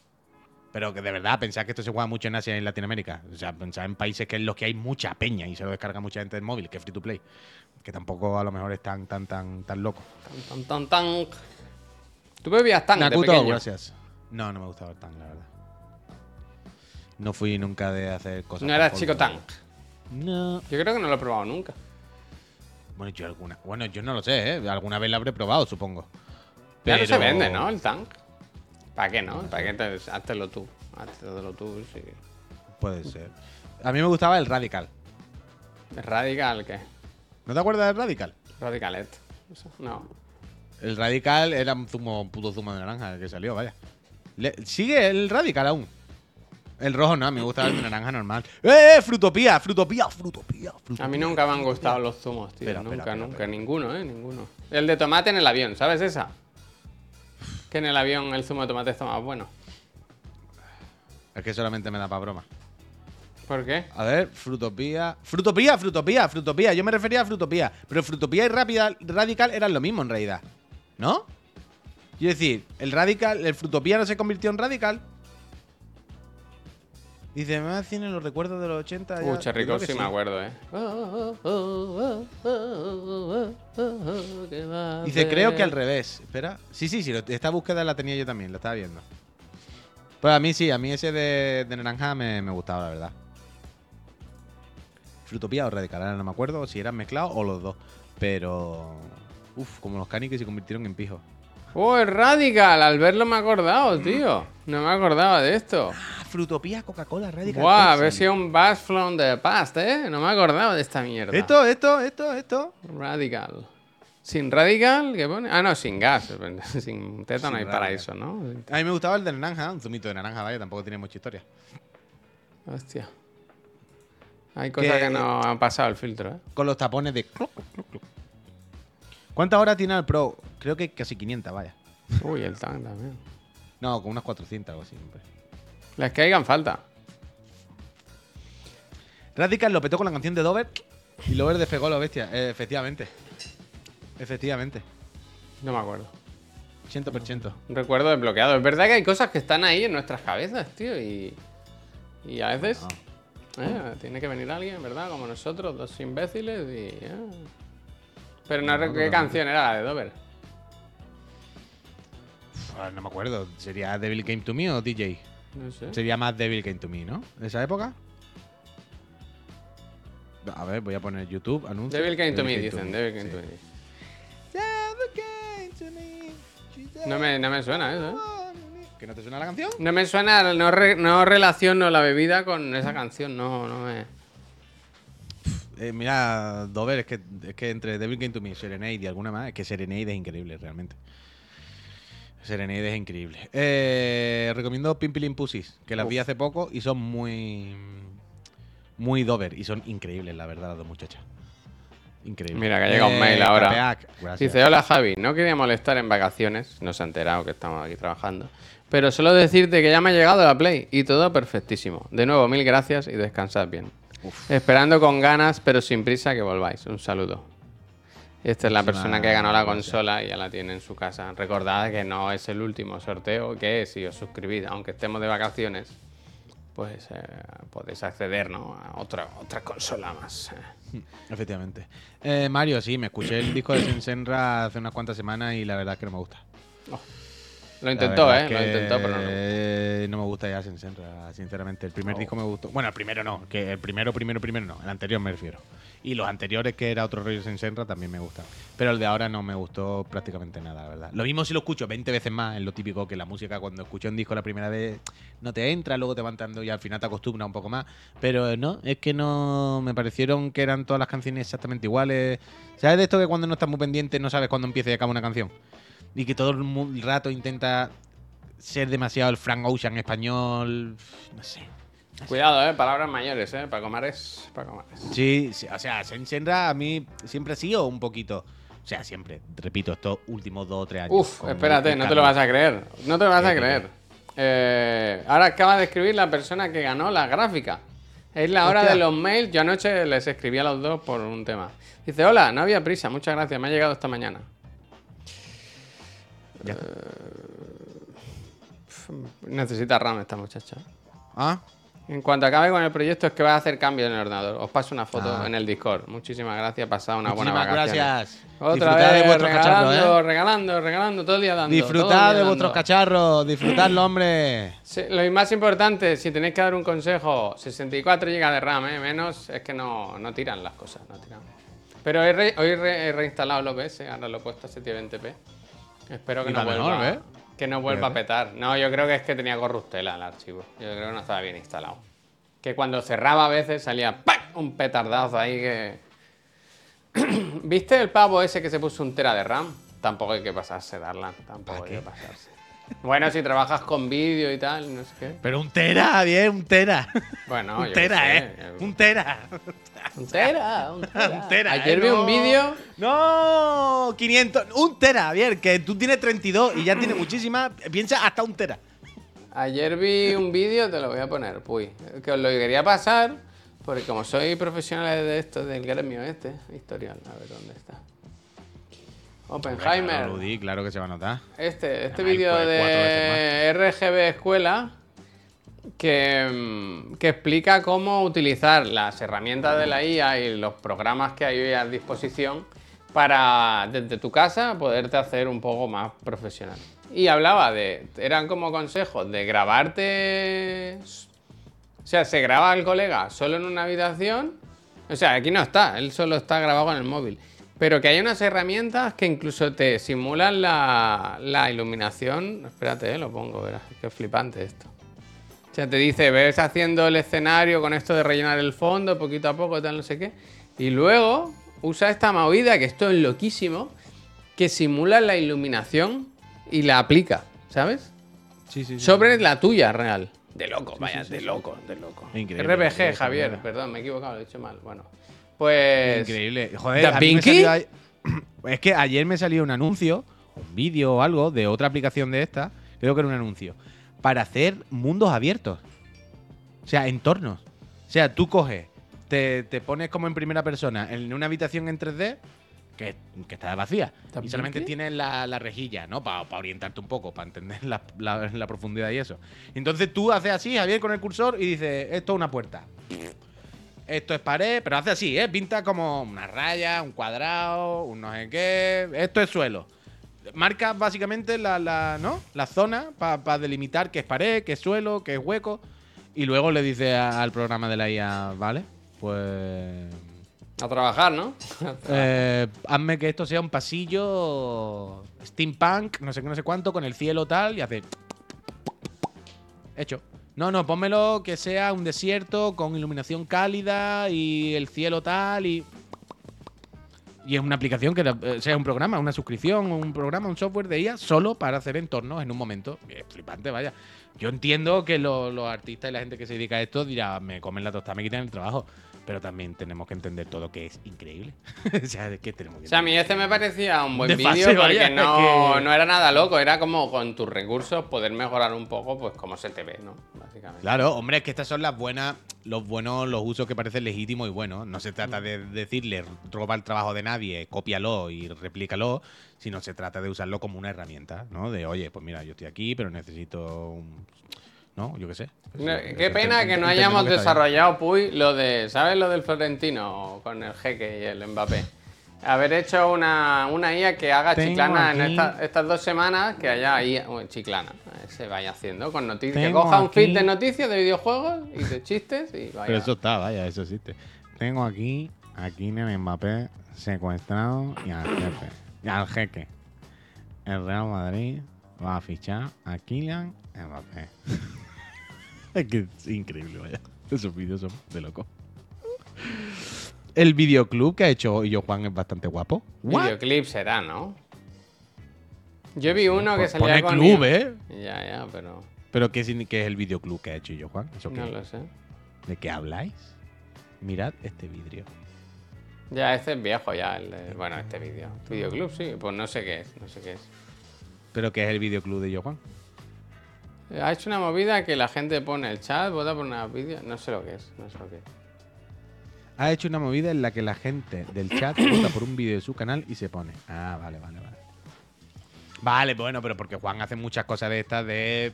Pero que de verdad, pensad que esto se juega mucho en Asia y en Latinoamérica. O sea, pensad en países que en los que hay mucha peña y se lo descarga mucha gente del móvil, que es free to play. Que tampoco a lo mejor es tan, tan, tan, tan loco. Tan, tan, tan. ¿Tú bebías tan de Nakuto, pequeño? gracias. No, no me gustaba el tank, la verdad. No fui nunca de hacer cosas. No eras chico tank. No. Yo creo que no lo he probado nunca. Bueno, yo alguna. Bueno, yo no lo sé, ¿eh? Alguna vez lo habré probado, supongo. Ya no se Pero- vende, ¿no? El tank. ¿Para qué, no? ¿Para qué? Te... Háztelo tú. Háztelo tú, sí. Puede ser. A mí me gustaba el Radical. ¿Es radical qué? ¿No te acuerdas del Radical? Radicalet. No. El Radical era un zumo, un puto zumo de naranja el que salió, vaya. Le- sigue el Radical aún. El rojo no, me gusta el naranja normal. ¡Eh, eh! Frutopía, frutopía, frutopía, frutopía. A mí nunca me han gustado los zumos, tío. Espera, nunca, espera, nunca. espera. Ninguno, ¿eh? Ninguno. El de tomate en el avión, ¿sabes esa? Que en el avión el zumo de tomate está más bueno. Es que solamente me da para broma. ¿Por qué? A ver, frutopía. Frutopía, frutopía, frutopía. Yo me refería a frutopía. Pero frutopía y rápida, radical eran lo mismo en realidad. ¿No? Quiero decir, el radical, el frutopía no se convirtió en radical. Dice, me cine los recuerdos de los 80. ya". Uh, Coke que sí me acuerdo, ¿eh? Dice, creo que al revés. Espera. Sí, sí, sí. Esta búsqueda la tenía yo también, la estaba viendo. Pues a mí sí, a mí ese de, de naranja me, me gustaba, la verdad. Frutopía o radical, ahora no me acuerdo si eran mezclados o los dos. Pero. Uf, como los canis que se convirtieron en pijos. ¡Oh, es Radical! Al verlo me he acordado, tío. No me acordaba de esto. Frutopía, Coca-Cola, radical. Pepsi. versión Bass from the past, ¿eh? No me acordaba de esta mierda. Esto, esto, esto, esto. Radical. ¿Sin radical? ¿Qué pone? Ah, no, sin gas. (laughs) Sin teta no hay paraíso, ¿no? A mí me gustaba el de naranja, un zumito de naranja, vaya, tampoco tiene mucha historia. Hostia. Hay cosas Que- que no han pasado el filtro, ¿eh? Con los tapones de. ¿Cuántas horas tiene el Pro? Creo que casi 500, vaya. Uy, el tank también. No, con unas 400 algo así. hombre. Las que hagan falta. Radical lo petó con la canción de Dover y Lover despegó lo bestia. Eh, efectivamente. Efectivamente. No me acuerdo. 100%. Un recuerdo desbloqueado. Es verdad que hay cosas que están ahí en nuestras cabezas, tío. Y, y a veces eh, tiene que venir alguien, ¿verdad? Como nosotros, dos imbéciles. Y, eh. Pero no, recuerdo qué canción era la de Dover. Uf, ahora no me acuerdo. ¿Sería Devil Came to Me o DJ? No sé. Sería más Devil Came to Me, ¿no? ¿De esa época? A ver, voy a poner YouTube, anuncio. Devil Came to Me, dicen. Devil Came to Me. No me, no me suena eso, ¿eh? ¿Que no te suena la canción? No me suena, no, re- no relaciono la bebida con esa canción, no, no me. Eh, mira, Dover, es que, es que entre Devil Came to Me, Serenade y alguna más, es que Serenade es increíble, realmente. Serenade es increíble. Eh, recomiendo Pimpilin Pussies, que las vi hace poco y son muy. Muy Dover y son increíbles, la verdad, las dos muchachas. Increíble. Mira, que ha llegado un mail ahora. Dice, hola Javi, no quería molestar en vacaciones, no se ha enterado que estamos aquí trabajando, pero solo decirte que ya me ha llegado la Play y todo perfectísimo. De nuevo, mil gracias y descansad bien. Esperando con ganas, pero sin prisa que volváis. Un saludo. Y esta es la persona que ganó la consola y ya la tiene en su casa. Recordad que no es el último sorteo, que si os suscribís, aunque estemos de vacaciones, pues eh, podéis acceder ¿no? a otra, otra consola más. Efectivamente. Eh, Mario, sí, me escuché el disco de Sensenra hace unas cuantas semanas y la verdad es que no me gusta. Lo intentó, ¿eh? Lo intentó, pero no. eh, no me gusta ya Senra, sinceramente. El primer disco me gustó. Bueno, el primero no, que el primero, primero, primero no. El anterior me refiero. Y los anteriores, que era otro rollo Senra, también me gustan. Pero el de ahora no me gustó prácticamente nada, la verdad. Lo mismo si lo escucho 20 veces más, es lo típico que la música cuando escucho un disco la primera vez no te entra, luego te va entrando y al final te acostumbras un poco más. Pero no, es que no me parecieron que eran todas las canciones exactamente iguales. ¿Sabes de esto que cuando no estás muy pendiente no sabes cuándo empieza y acaba una canción? Y que todo el rato intenta ser demasiado el Frank Ocean español. No sé. Cuidado, ¿eh? Palabras mayores, ¿eh? Paco Mares, Paco Mares. Sí, sí, o sea, Sen- Senra a mí siempre ha sido un poquito. O sea, siempre, repito, estos últimos dos o tres años. Uf, espérate, no te lo vas a creer. No te lo vas ¿Qué, a creer. Eh, ahora acaba de escribir la persona que ganó la gráfica. Es la hora Hostia. de los mails. Yo anoche les escribí a los dos por un tema. Dice, hola, no había prisa, muchas gracias, me ha llegado esta mañana. Ya. Necesita RAM esta muchacha. Ah, En cuanto acabe con el proyecto es que vas a hacer cambios en el ordenador. Os paso una foto Ah. en el Discord. Muchísimas gracias, pasad una buena muchísimas vacaciones. gracias. Otra Disfrutad vez de vuestros regalando, cacharros, ¿eh? regalando, regalando, todo el día dando. Disfrutad día de vuestros dando. cacharros, disfrutadlo, (clears throat) hombre. Sí, lo más importante, si tenéis que dar un consejo, 64 GB de RAM, ¿eh? menos es que no, no tiran las cosas, no tiran. Pero re- hoy re- he reinstalado el OBS, ahora lo he puesto a 720p. Espero que Y no va vuelva, ¿ves? que no vuelva a petar. No, yo creo que es que tenía corruptela el archivo. Yo creo que no estaba bien instalado. Que cuando cerraba a veces salía ¡pac! un petardazo ahí que... (clears throat) ¿Viste el pavo ese que se puso un tera de RAM? Tampoco hay que pasarse, Darlan. Tampoco hay que pasarse. Bueno, si trabajas con vídeo y tal, no sé qué. Pero un tera, bien, un tera. Bueno, (laughs) un yo tera, sé, ¿eh? Un tera. (laughs) Un tera, un tera. Un tera, Ayer ¿eh? vi un vídeo. No, 500. Un tera, bien, que tú tienes 32 y ya tienes muchísimas. Piensa hasta un tera. Ayer vi un vídeo, te lo voy a poner, puy. Que os lo quería pasar, porque como soy profesional de esto, del gremio este, historial, a ver dónde está. Oppenheimer. Claro, que se va a notar. Este, este vídeo cuatro de RGB Escuela que, mm, que explica cómo utilizar las herramientas de la IA y los programas que hay hoy a disposición para desde tu casa poderte hacer un poco más profesional. Y hablaba de, eran como consejos de grabarte, o sea, se graba el colega solo en una habitación, o sea, aquí no está, él solo está grabado con el móvil. Pero que hay unas herramientas que incluso te simulan la, la iluminación. Espérate, eh, lo pongo, verás. Qué flipante esto. O sea, te dice, ves haciendo el escenario con esto de rellenar el fondo poquito a poco, tal, no sé qué. Y luego usa esta movida, que esto es loquísimo, que simula la iluminación y la aplica, ¿sabes? Sí, sí, Sobre la tuya real. De loco, vaya, de loco, de loco. Increíble, RPG, increíble, Javier, perdón, me he equivocado, lo he dicho mal. Bueno, pues. Increíble. Joder, ¿Da a mí me Vinci? salió a- (clears throat) Es que ayer me salió un anuncio, un vídeo o algo de otra aplicación de esta, creo que era un anuncio, para hacer mundos abiertos. O sea, entornos. O sea, tú coges, te, te pones como en primera persona en una habitación en 3D que, que está vacía. ¿Da Y solamente tienes la, la rejilla, ¿no? Para orientarte un poco, para entender la, la- la profundidad y eso. Entonces tú haces así, Javier, con el cursor y dices, esto es una puerta. Esto es pared, pero hace así, ¿eh? Pinta como una raya, un cuadrado, un no sé qué. Esto es suelo. Marca básicamente la, la, ¿no? la zona para delimitar qué es pared, qué es suelo, qué es hueco. Y luego le dice a- al programa de la IA, ¿vale? Pues. A trabajar, ¿no? (laughs) eh, hazme que esto sea un pasillo steampunk, no sé qué, no sé cuánto, con el cielo tal, y hace. Hecho. No, no, pónmelo que sea un desierto con iluminación cálida y el cielo tal y. Y es una aplicación que eh, sea un programa, una suscripción, un programa, un software de IA solo para hacer entornos en un momento. Es flipante, vaya. Yo entiendo que lo- los artistas y la gente que se dedica a esto dirá, me comen la tostada, me quitan el trabajo. Pero también tenemos que entender todo que es increíble. (laughs) o sea, es que tenemos que O sea, a mí este me parecía un buen vídeo porque vaya, no, que- no era nada loco, era como con tus recursos poder mejorar un poco, pues como se te ve, ¿no? Básicamente. Claro, hombre, es que estas son las buenas, los buenos, los usos que parecen legítimos y buenos. No se trata de decirle roba el trabajo de nadie, cópialo y replícalo, sino se trata de usarlo como una herramienta, ¿no? De oye, pues mira, yo estoy aquí, pero necesito un. ¿No? Yo qué sé. No, Qué pena que no hayamos desarrollado, Puy, lo de, ¿sabes lo del Florentino con el jeque y el Mbappé? Haber hecho una, una IA que haga Tengo chiclana en esta- estas dos semanas, que haya IA, bueno, chiclana, eh, se vaya haciendo con noticias. Que coja un feed de noticias de videojuegos y de chistes y vaya. Pero eso está, vaya, eso existe. Tengo aquí a Kylian Mbappé secuestrado y al jefe. Y al jeque. El Real Madrid va a fichar a Kylian Mbappé. Es que es increíble, vaya. Esos vídeos son de loco. El videoclub que ha hecho yo Juan es bastante guapo. ¿What? Videoclip será, ¿no? Yo vi uno que salía pone con club. ¿eh? Ya, ya, pero Pero ¿qué, signi- qué es el videoclub que ha hecho yo Juan? ¿Eso no qué? lo sé. ¿De qué habláis? Mirad este vidrio. Ya, este es viejo ya, el de- bueno, este vídeo. Videoclub, sí, pues no sé qué es, no sé qué es. ¿Pero qué es el videoclub de yo Juan? Ha hecho una movida que la gente pone el chat, vota por una vídeo, no sé lo que es, no sé lo que es. Ha hecho una movida en la que la gente del chat (coughs) vota por un vídeo de su canal y se pone. Ah, vale, vale, vale. Vale, bueno, pero porque Juan hace muchas cosas de estas de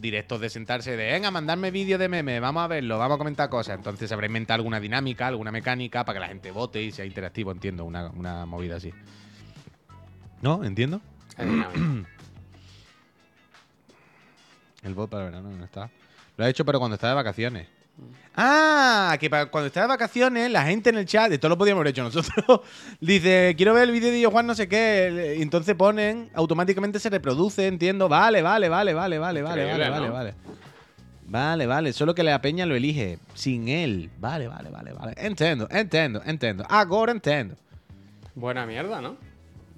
directos de sentarse, de venga, mandarme vídeos de meme, vamos a verlo, vamos a comentar cosas. Entonces habrá inventado alguna dinámica, alguna mecánica para que la gente vote y sea interactivo, entiendo, una, una movida así. ¿No? ¿Entiendo? (coughs) El bot para verano no está. Lo ha hecho, pero cuando está de vacaciones. Ah, que para cuando está de vacaciones, la gente en el chat, esto lo podíamos haber hecho nosotros, (laughs) dice, quiero ver el vídeo de yo Juan no sé qué, y entonces ponen, automáticamente se reproduce, entiendo, vale, vale, vale, vale, vale, vale, vale, vale, ¿no? vale. Vale, vale, solo que la peña lo elige, sin él. Vale, vale, vale, vale. Entiendo, entiendo, entiendo. Ahora entiendo. Buena mierda, ¿no?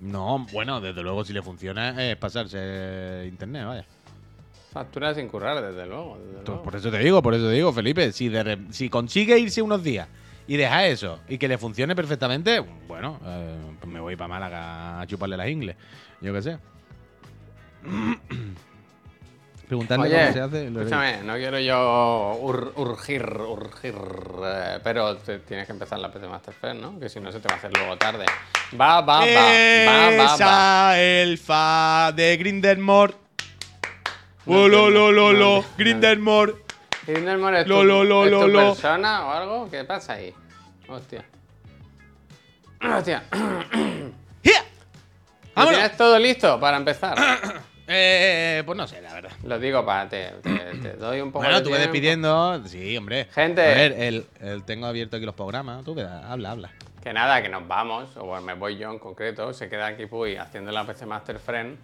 No, bueno, desde luego si le funciona es pasarse internet, vaya. Factura sin currar, desde luego. desde luego. por eso te digo, por eso te digo, Felipe. Si, de re- si consigue irse unos días y deja eso y que le funcione perfectamente, bueno, eh, pues me voy para Málaga a chuparle las ingles. Yo qué sé. (coughs) Preguntarle Oye, cómo se hace. escúchame, no quiero yo ur- urgir, urgir, eh, pero te- tienes que empezar la PC Master Fest, ¿no? Que si no se te va a hacer luego tarde. Va, va, va, va, va, va. Esa elfa de Grindelmore. Oh, lo, lo, lo, lo, No, no. Grindelmore. Grindelmore es tu, Lo, lo, lo, es tu lo, lo. persona o algo? ¿Qué pasa ahí? Hostia. Hostia. (coughs) ¿Lo ¡Vámonos! tienes todo listo para empezar? (coughs) Eh, pues no sé, la verdad. Lo digo para te, te, te doy un poco Bueno, de tú ves despidiendo. Sí, hombre. Gente. A ver, el, el- tengo abierto aquí los programas. Tú ve, habla, habla. Que nada, que nos vamos, o bueno, me voy yo en concreto, se queda aquí Puy haciendo la PC Master Friend.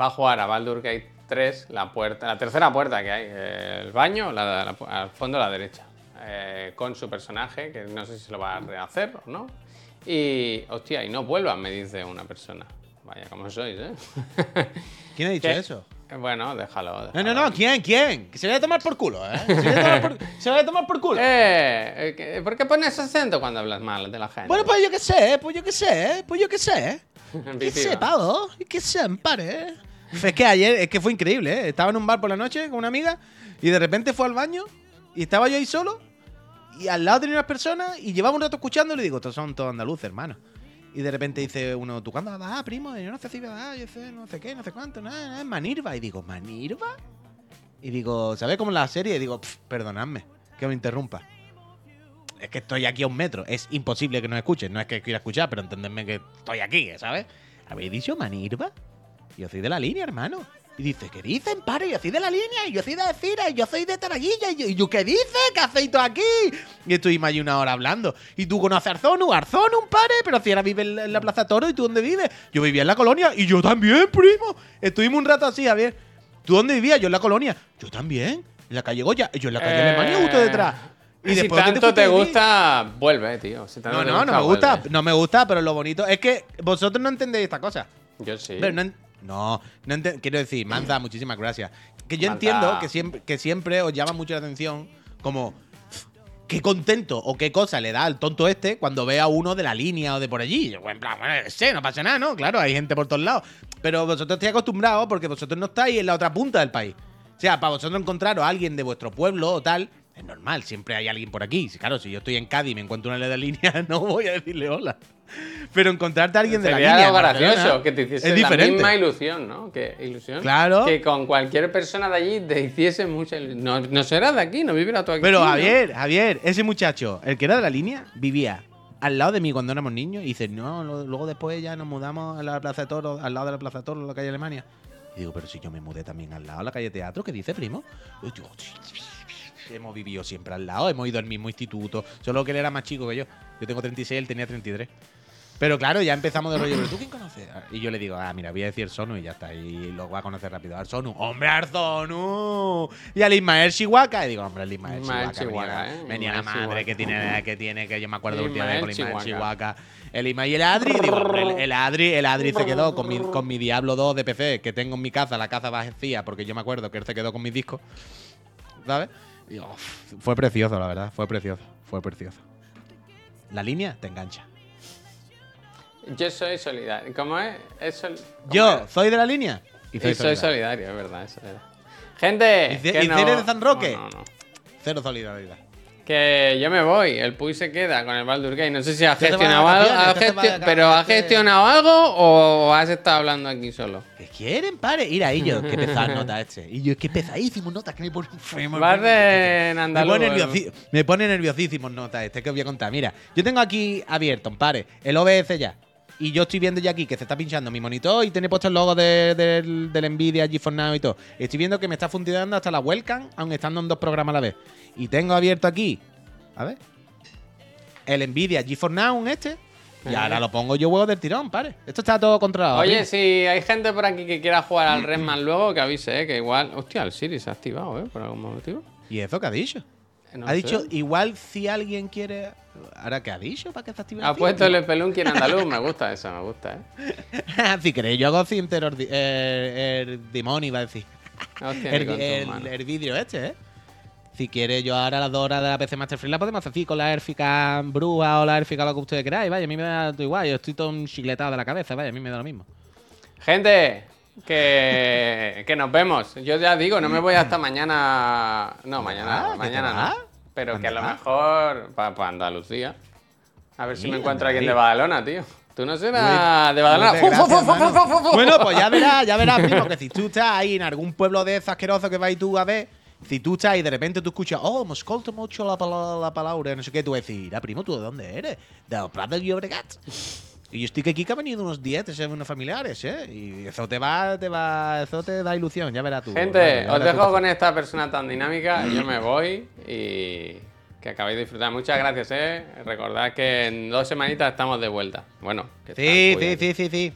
Va a jugar a Baldur Gate 3, la puerta, la tercera puerta que hay, eh, el baño, la- la- al fondo a la derecha, eh, con su personaje, que no sé si se lo va a rehacer o no. Y, hostia, y no vuelvan, me dice una persona. Vaya, como sois, ¿eh? (laughs) ¿Quién ha dicho ¿Qué? eso? Bueno, déjalo. No, déjalo. no, no, ¿quién? ¿Quién? Que se vaya a tomar por culo, ¿eh? Se vaya a tomar por, (laughs) se vaya a tomar por culo. Eh, eh, que- ¿por qué pones acento cuando hablas mal de la gente? Bueno, pues yo qué sé, pues yo qué sé, pues yo qué sé. (laughs) ¿Qué Vitiva. sé, pavo? ¿Qué sé, pare? (laughs) Es que ayer, es que fue increíble, ¿eh? Estaba en un bar por la noche con una amiga y de repente fue al baño y estaba yo ahí solo y al lado tenía unas personas y llevaba un rato escuchando y le digo, estos son todos andaluces, hermano. Y de repente dice uno, ¿tú cuándo vas? Ah, primo, yo no sé si vas, yo sé, no sé qué, no sé cuánto, nada, nada, Manirva. Y digo, ¿Manirva? Y digo, ¿sabes cómo es la serie? Y digo, "Pff, perdonadme, que me interrumpa. Es que estoy aquí a un metro. Es imposible que nos escuchen. No es que quiera escuchar, pero entendedme que estoy aquí, ¿sabes? ¿Habéis dicho Manirva? Yo soy de la línea, hermano. Y dice, ¿qué dicen, padre? Yo soy de la línea, y yo soy de Cira, y yo soy de Taraguilla, y yo, y yo, ¿qué dice? ¿Qué hacéis tú aquí? Y estuvimos allí una hora hablando. Y tú conoces a Arzonu, Arzonu, padre, pero si ahora vive en la- Plaza Toro, ¿y tú dónde vives? Yo vivía en la colonia, y yo también, primo. Estuvimos un rato así, a ver. ¿Tú dónde vivías? Yo en la colonia. Yo también, en la calle Goya, y yo en la calle Eh, Alemania, justo detrás. Y si después, ¿qué tanto te gusta, vuelve, tío. Si tanto No, no, no me vuelve. gusta, no me gusta, pero lo bonito es que vosotros no entendéis esta cosa. Yo sí. Pero no, no, no quiero decir, Manza, muchísimas gracias. Que yo Manza. entiendo que siempre, que siempre os llama mucho la atención como "Pff, qué contento o qué cosa le da al tonto este cuando ve a uno de la línea o de por allí. Yo, en plan, bueno, sé, no pasa nada, ¿no? Claro, hay gente por todos lados. Pero vosotros estáis acostumbrados porque vosotros no estáis en la otra punta del país. O sea, para vosotros encontraros a alguien de vuestro pueblo o tal, es normal, siempre hay alguien por aquí. Claro, si yo estoy en Cádiz y me encuentro una de la línea, (laughs) no voy a decirle hola. Pero encontrarte a alguien de la línea. algo gracioso, que te hiciese es la diferente. misma ilusión, ¿no? Que ilusión. Claro. Que con cualquier persona de allí te hiciese mucha ilusión. No, no serás de aquí, no vivirás tú aquí. Pero ¿no? Javier, Javier, ese muchacho, el que era de la línea, vivía al lado de mí cuando éramos niños. Y dice, no, luego después ya nos mudamos a la Plaza de Toro, al lado de la Plaza de Toro, en la calle Alemania. Y digo, pero si yo me mudé también al lado, a la calle Teatro, ¿qué dice, primo? Y yo, hemos vivido siempre al lado, hemos ido al mismo instituto. Solo que él era más chico que yo. Yo tengo 36, él tenía 33. Pero claro, ya empezamos de rollo, ¿pero tú quién conoces? Y yo le digo, ah, mira, voy a decir Sonu y ya está. Y lo va a conocer rápido. Arsonu, ¡hombre, Arsonu! Y al Ismael Chihuahua. Y digo, hombre, el Ismael, Chihuahua. Venía, ¿eh? venía la Ismael madre Chihuahua. que tiene, que tiene, que yo me acuerdo última vez con Ismael Chihuahua. El Ismael y el Adri. Digo, hombre, el, el Adri, el Adri se quedó con mi, con mi Diablo 2 de PC, que tengo en mi casa, la casa vacía, porque yo me acuerdo que él se quedó con mis discos. ¿Sabes? Y, uf, fue precioso, la verdad. Fue precioso. Fue precioso. La línea te engancha. Yo soy solidario. ¿Cómo es? Es sol- ¿cómo Yo es? soy de la línea y Y soy, soy solidario. es verdad. Eso era. Gente. ¿Y ce- que y no- Cere de San Roque? No, no, no. Cero solidaridad. Que yo me voy, el Puy se queda con el Baldur Gate. No sé si has gestionado algo, has pero ¿has gestionado algo o has estado hablando aquí solo? ¿Qué quieren, pare? Mira, ellos, qué pesada (laughs) nota este. Y yo, qué pesadísimo nota, que me pone enfermo. Vas de en Me andaluz. pone, nerviosi- me pone nerviosísimo nota este que os voy a contar. Mira, yo tengo aquí abierto, pare, el OBS ya. Y yo estoy viendo ya aquí que se está pinchando mi monitor y tiene puesto el logo de- del, del Nvidia GeForce Now y todo. Estoy viendo que me está funcionando hasta la webcam, aun estando en dos programas a la vez. Y tengo abierto aquí, a ver, el Nvidia GeForce Now este. Y ahora lo pongo yo huevo del tirón, pare. Esto está todo controlado. Oye, primo. si hay gente por aquí que quiera jugar al Redman luego, que avise, ¿eh? que igual. Hostia, el Siri se ha activado, ¿eh? Por algún motivo. ¿Y eso qué ha dicho? No ha dicho, igual si alguien quiere. ¿Ahora qué ha dicho? ¿Para que active Ha el puesto el pelunqui en andaluz. Me gusta eso, me gusta, ¿eh? (laughs) si queréis, yo hago Cinter eh, el demonio, iba a decir. Hostia, El, el- el vídeo este, ¿eh? Si quieres, yo ahora a las dos horas de la PC Master Free la podemos hacer así con la érfica brúa o la érfica lo que ustedes queráis. Vaya, a mí me da todo igual. Yo estoy todo un chicletado de la cabeza, vaya, a mí me da lo mismo. Gente, que, que nos vemos. Yo ya digo, no me voy hasta mañana. No, mañana? ¿Que mañana te no. Pero que a lo mejor para Andalucía. A ver si me encuentro alguien de Badalona, tío. Tú no serás de Badalona. Gracias. Bueno, pues ya verás, ya verás, primo, que si tú estás ahí en algún pueblo de esos asquerosos que vais tú a ver, si tú estás y de repente tú escuchas, oh, me escolta mucho la, pala- la palabra, no sé qué, tú decir, ah, primo, ¿tú de dónde eres? De los Prat del Llobregat. Y yo estoy que aquí que ha venido unos dietes, eh, unos familiares, ¿eh? Y eso te va, te va, eso te da ilusión, ya verás tú. Gente, os tú. dejo con esta persona tan dinámica. Yo me (clears throat) voy y que acabéis de disfrutar. Muchas gracias, eh. Recordad que en dos semanitas estamos de vuelta. Bueno, que Sí, sí, sí, sí, sí.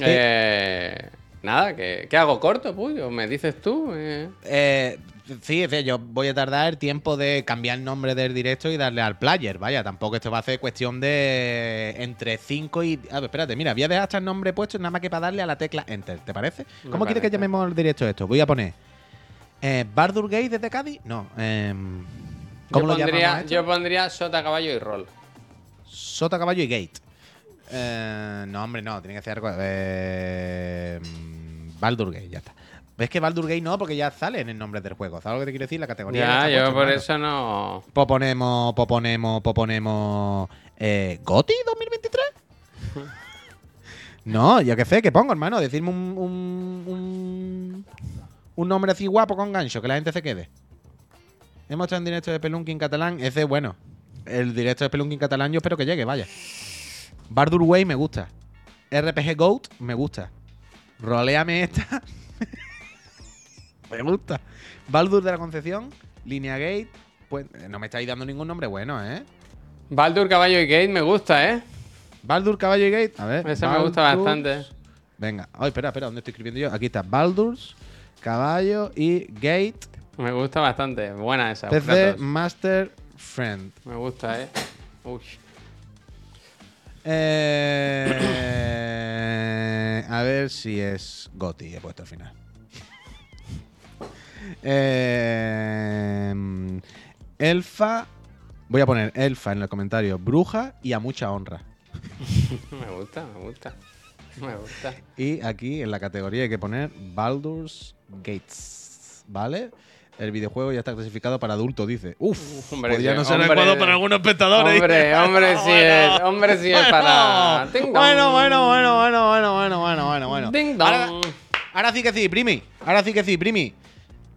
Eh, nada, que, que hago corto, Puy. ¿O me dices tú? Eh, Eh, sí, es decir, yo voy a tardar el tiempo de cambiar el nombre del directo y darle al player. Vaya, tampoco esto va a ser cuestión de entre 5 y. A ver, espérate, mira, voy a dejar hasta el nombre puesto nada más que para darle a la tecla Enter. ¿Te parece? Me ¿Cómo quieres que llamemos el directo esto? Voy a poner. Eh, ¿Bardur Gate desde Cádiz? No. em, ¿Cómo yo, lo pondría, esto? yo pondría Sota, Caballo y Roll. Sota, caballo y gate. Eh, no, hombre, no, tiene que ser algo. Eh, Baldur Gate, ya está. ¿Ves que Baldur Gate no? Porque ya sale en el nombre del juego. ¿Sabes lo que te quiero decir? La categoría. Ya, yo por eso no. Poponemos, poponemos, poponemos. Eh, ¿Goti 2023? no, yo qué sé, ¿qué pongo, hermano? Decirme un, un, un, un nombre así guapo con gancho, que la gente se quede. Hemos hecho en directo de Pelunky en catalán. Ese es bueno. El directo de Pelunky en catalán yo espero que llegue, vaya. Bardur Way me gusta. RPG Goat me gusta. Roleame esta. Me gusta. Baldur de la Concepción, Línea Gate. Pues eh, no me estáis dando ningún nombre bueno, ¿eh? Baldur, Caballo y Gate me gusta, ¿eh? Baldur, Caballo y Gate. A ver. Ese me gusta bastante. Venga. Ay, espera, espera. ¿Dónde estoy escribiendo yo? Aquí está. Baldur's, Caballo y Gate. Me gusta bastante. Buena esa. PC Kratos. Master Friend. Me gusta, ¿eh? Uy. Eh, (coughs) a ver si es Goti, he puesto al final. Eh, elfa. Voy a poner elfa en el comentario. Bruja y a mucha honra. (laughs) Me gusta, me gusta. Me gusta. Y aquí en la categoría hay que poner Baldur's Gates. ¿Vale? El videojuego ya está clasificado para adulto, dice. Uf, Hombre, podría sí, no ser hombre. adecuado para algunos espectadores. Hombre, (laughs) hombre, sí es. Hombre, sí es para. Bueno, bueno, bueno, bueno, bueno, bueno, bueno, bueno, bueno. Ahora, ahora sí que sí, primi. Ahora sí que sí, primi.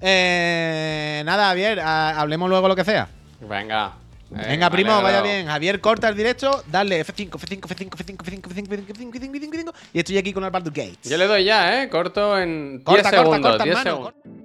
Eh, nada, Javier, ha- hablemos luego lo que sea. Venga. Venga, primo, vaya bien. Javier, corta el directo, dale F5, F5, F5, F5, F5, F5, F5, F5, F5, F5, y estoy aquí con el Baldur Gates. Yo le doy ya, ¿eh? Corto en 10 corta, corta, segundos. corta, 10 hermano. segundos.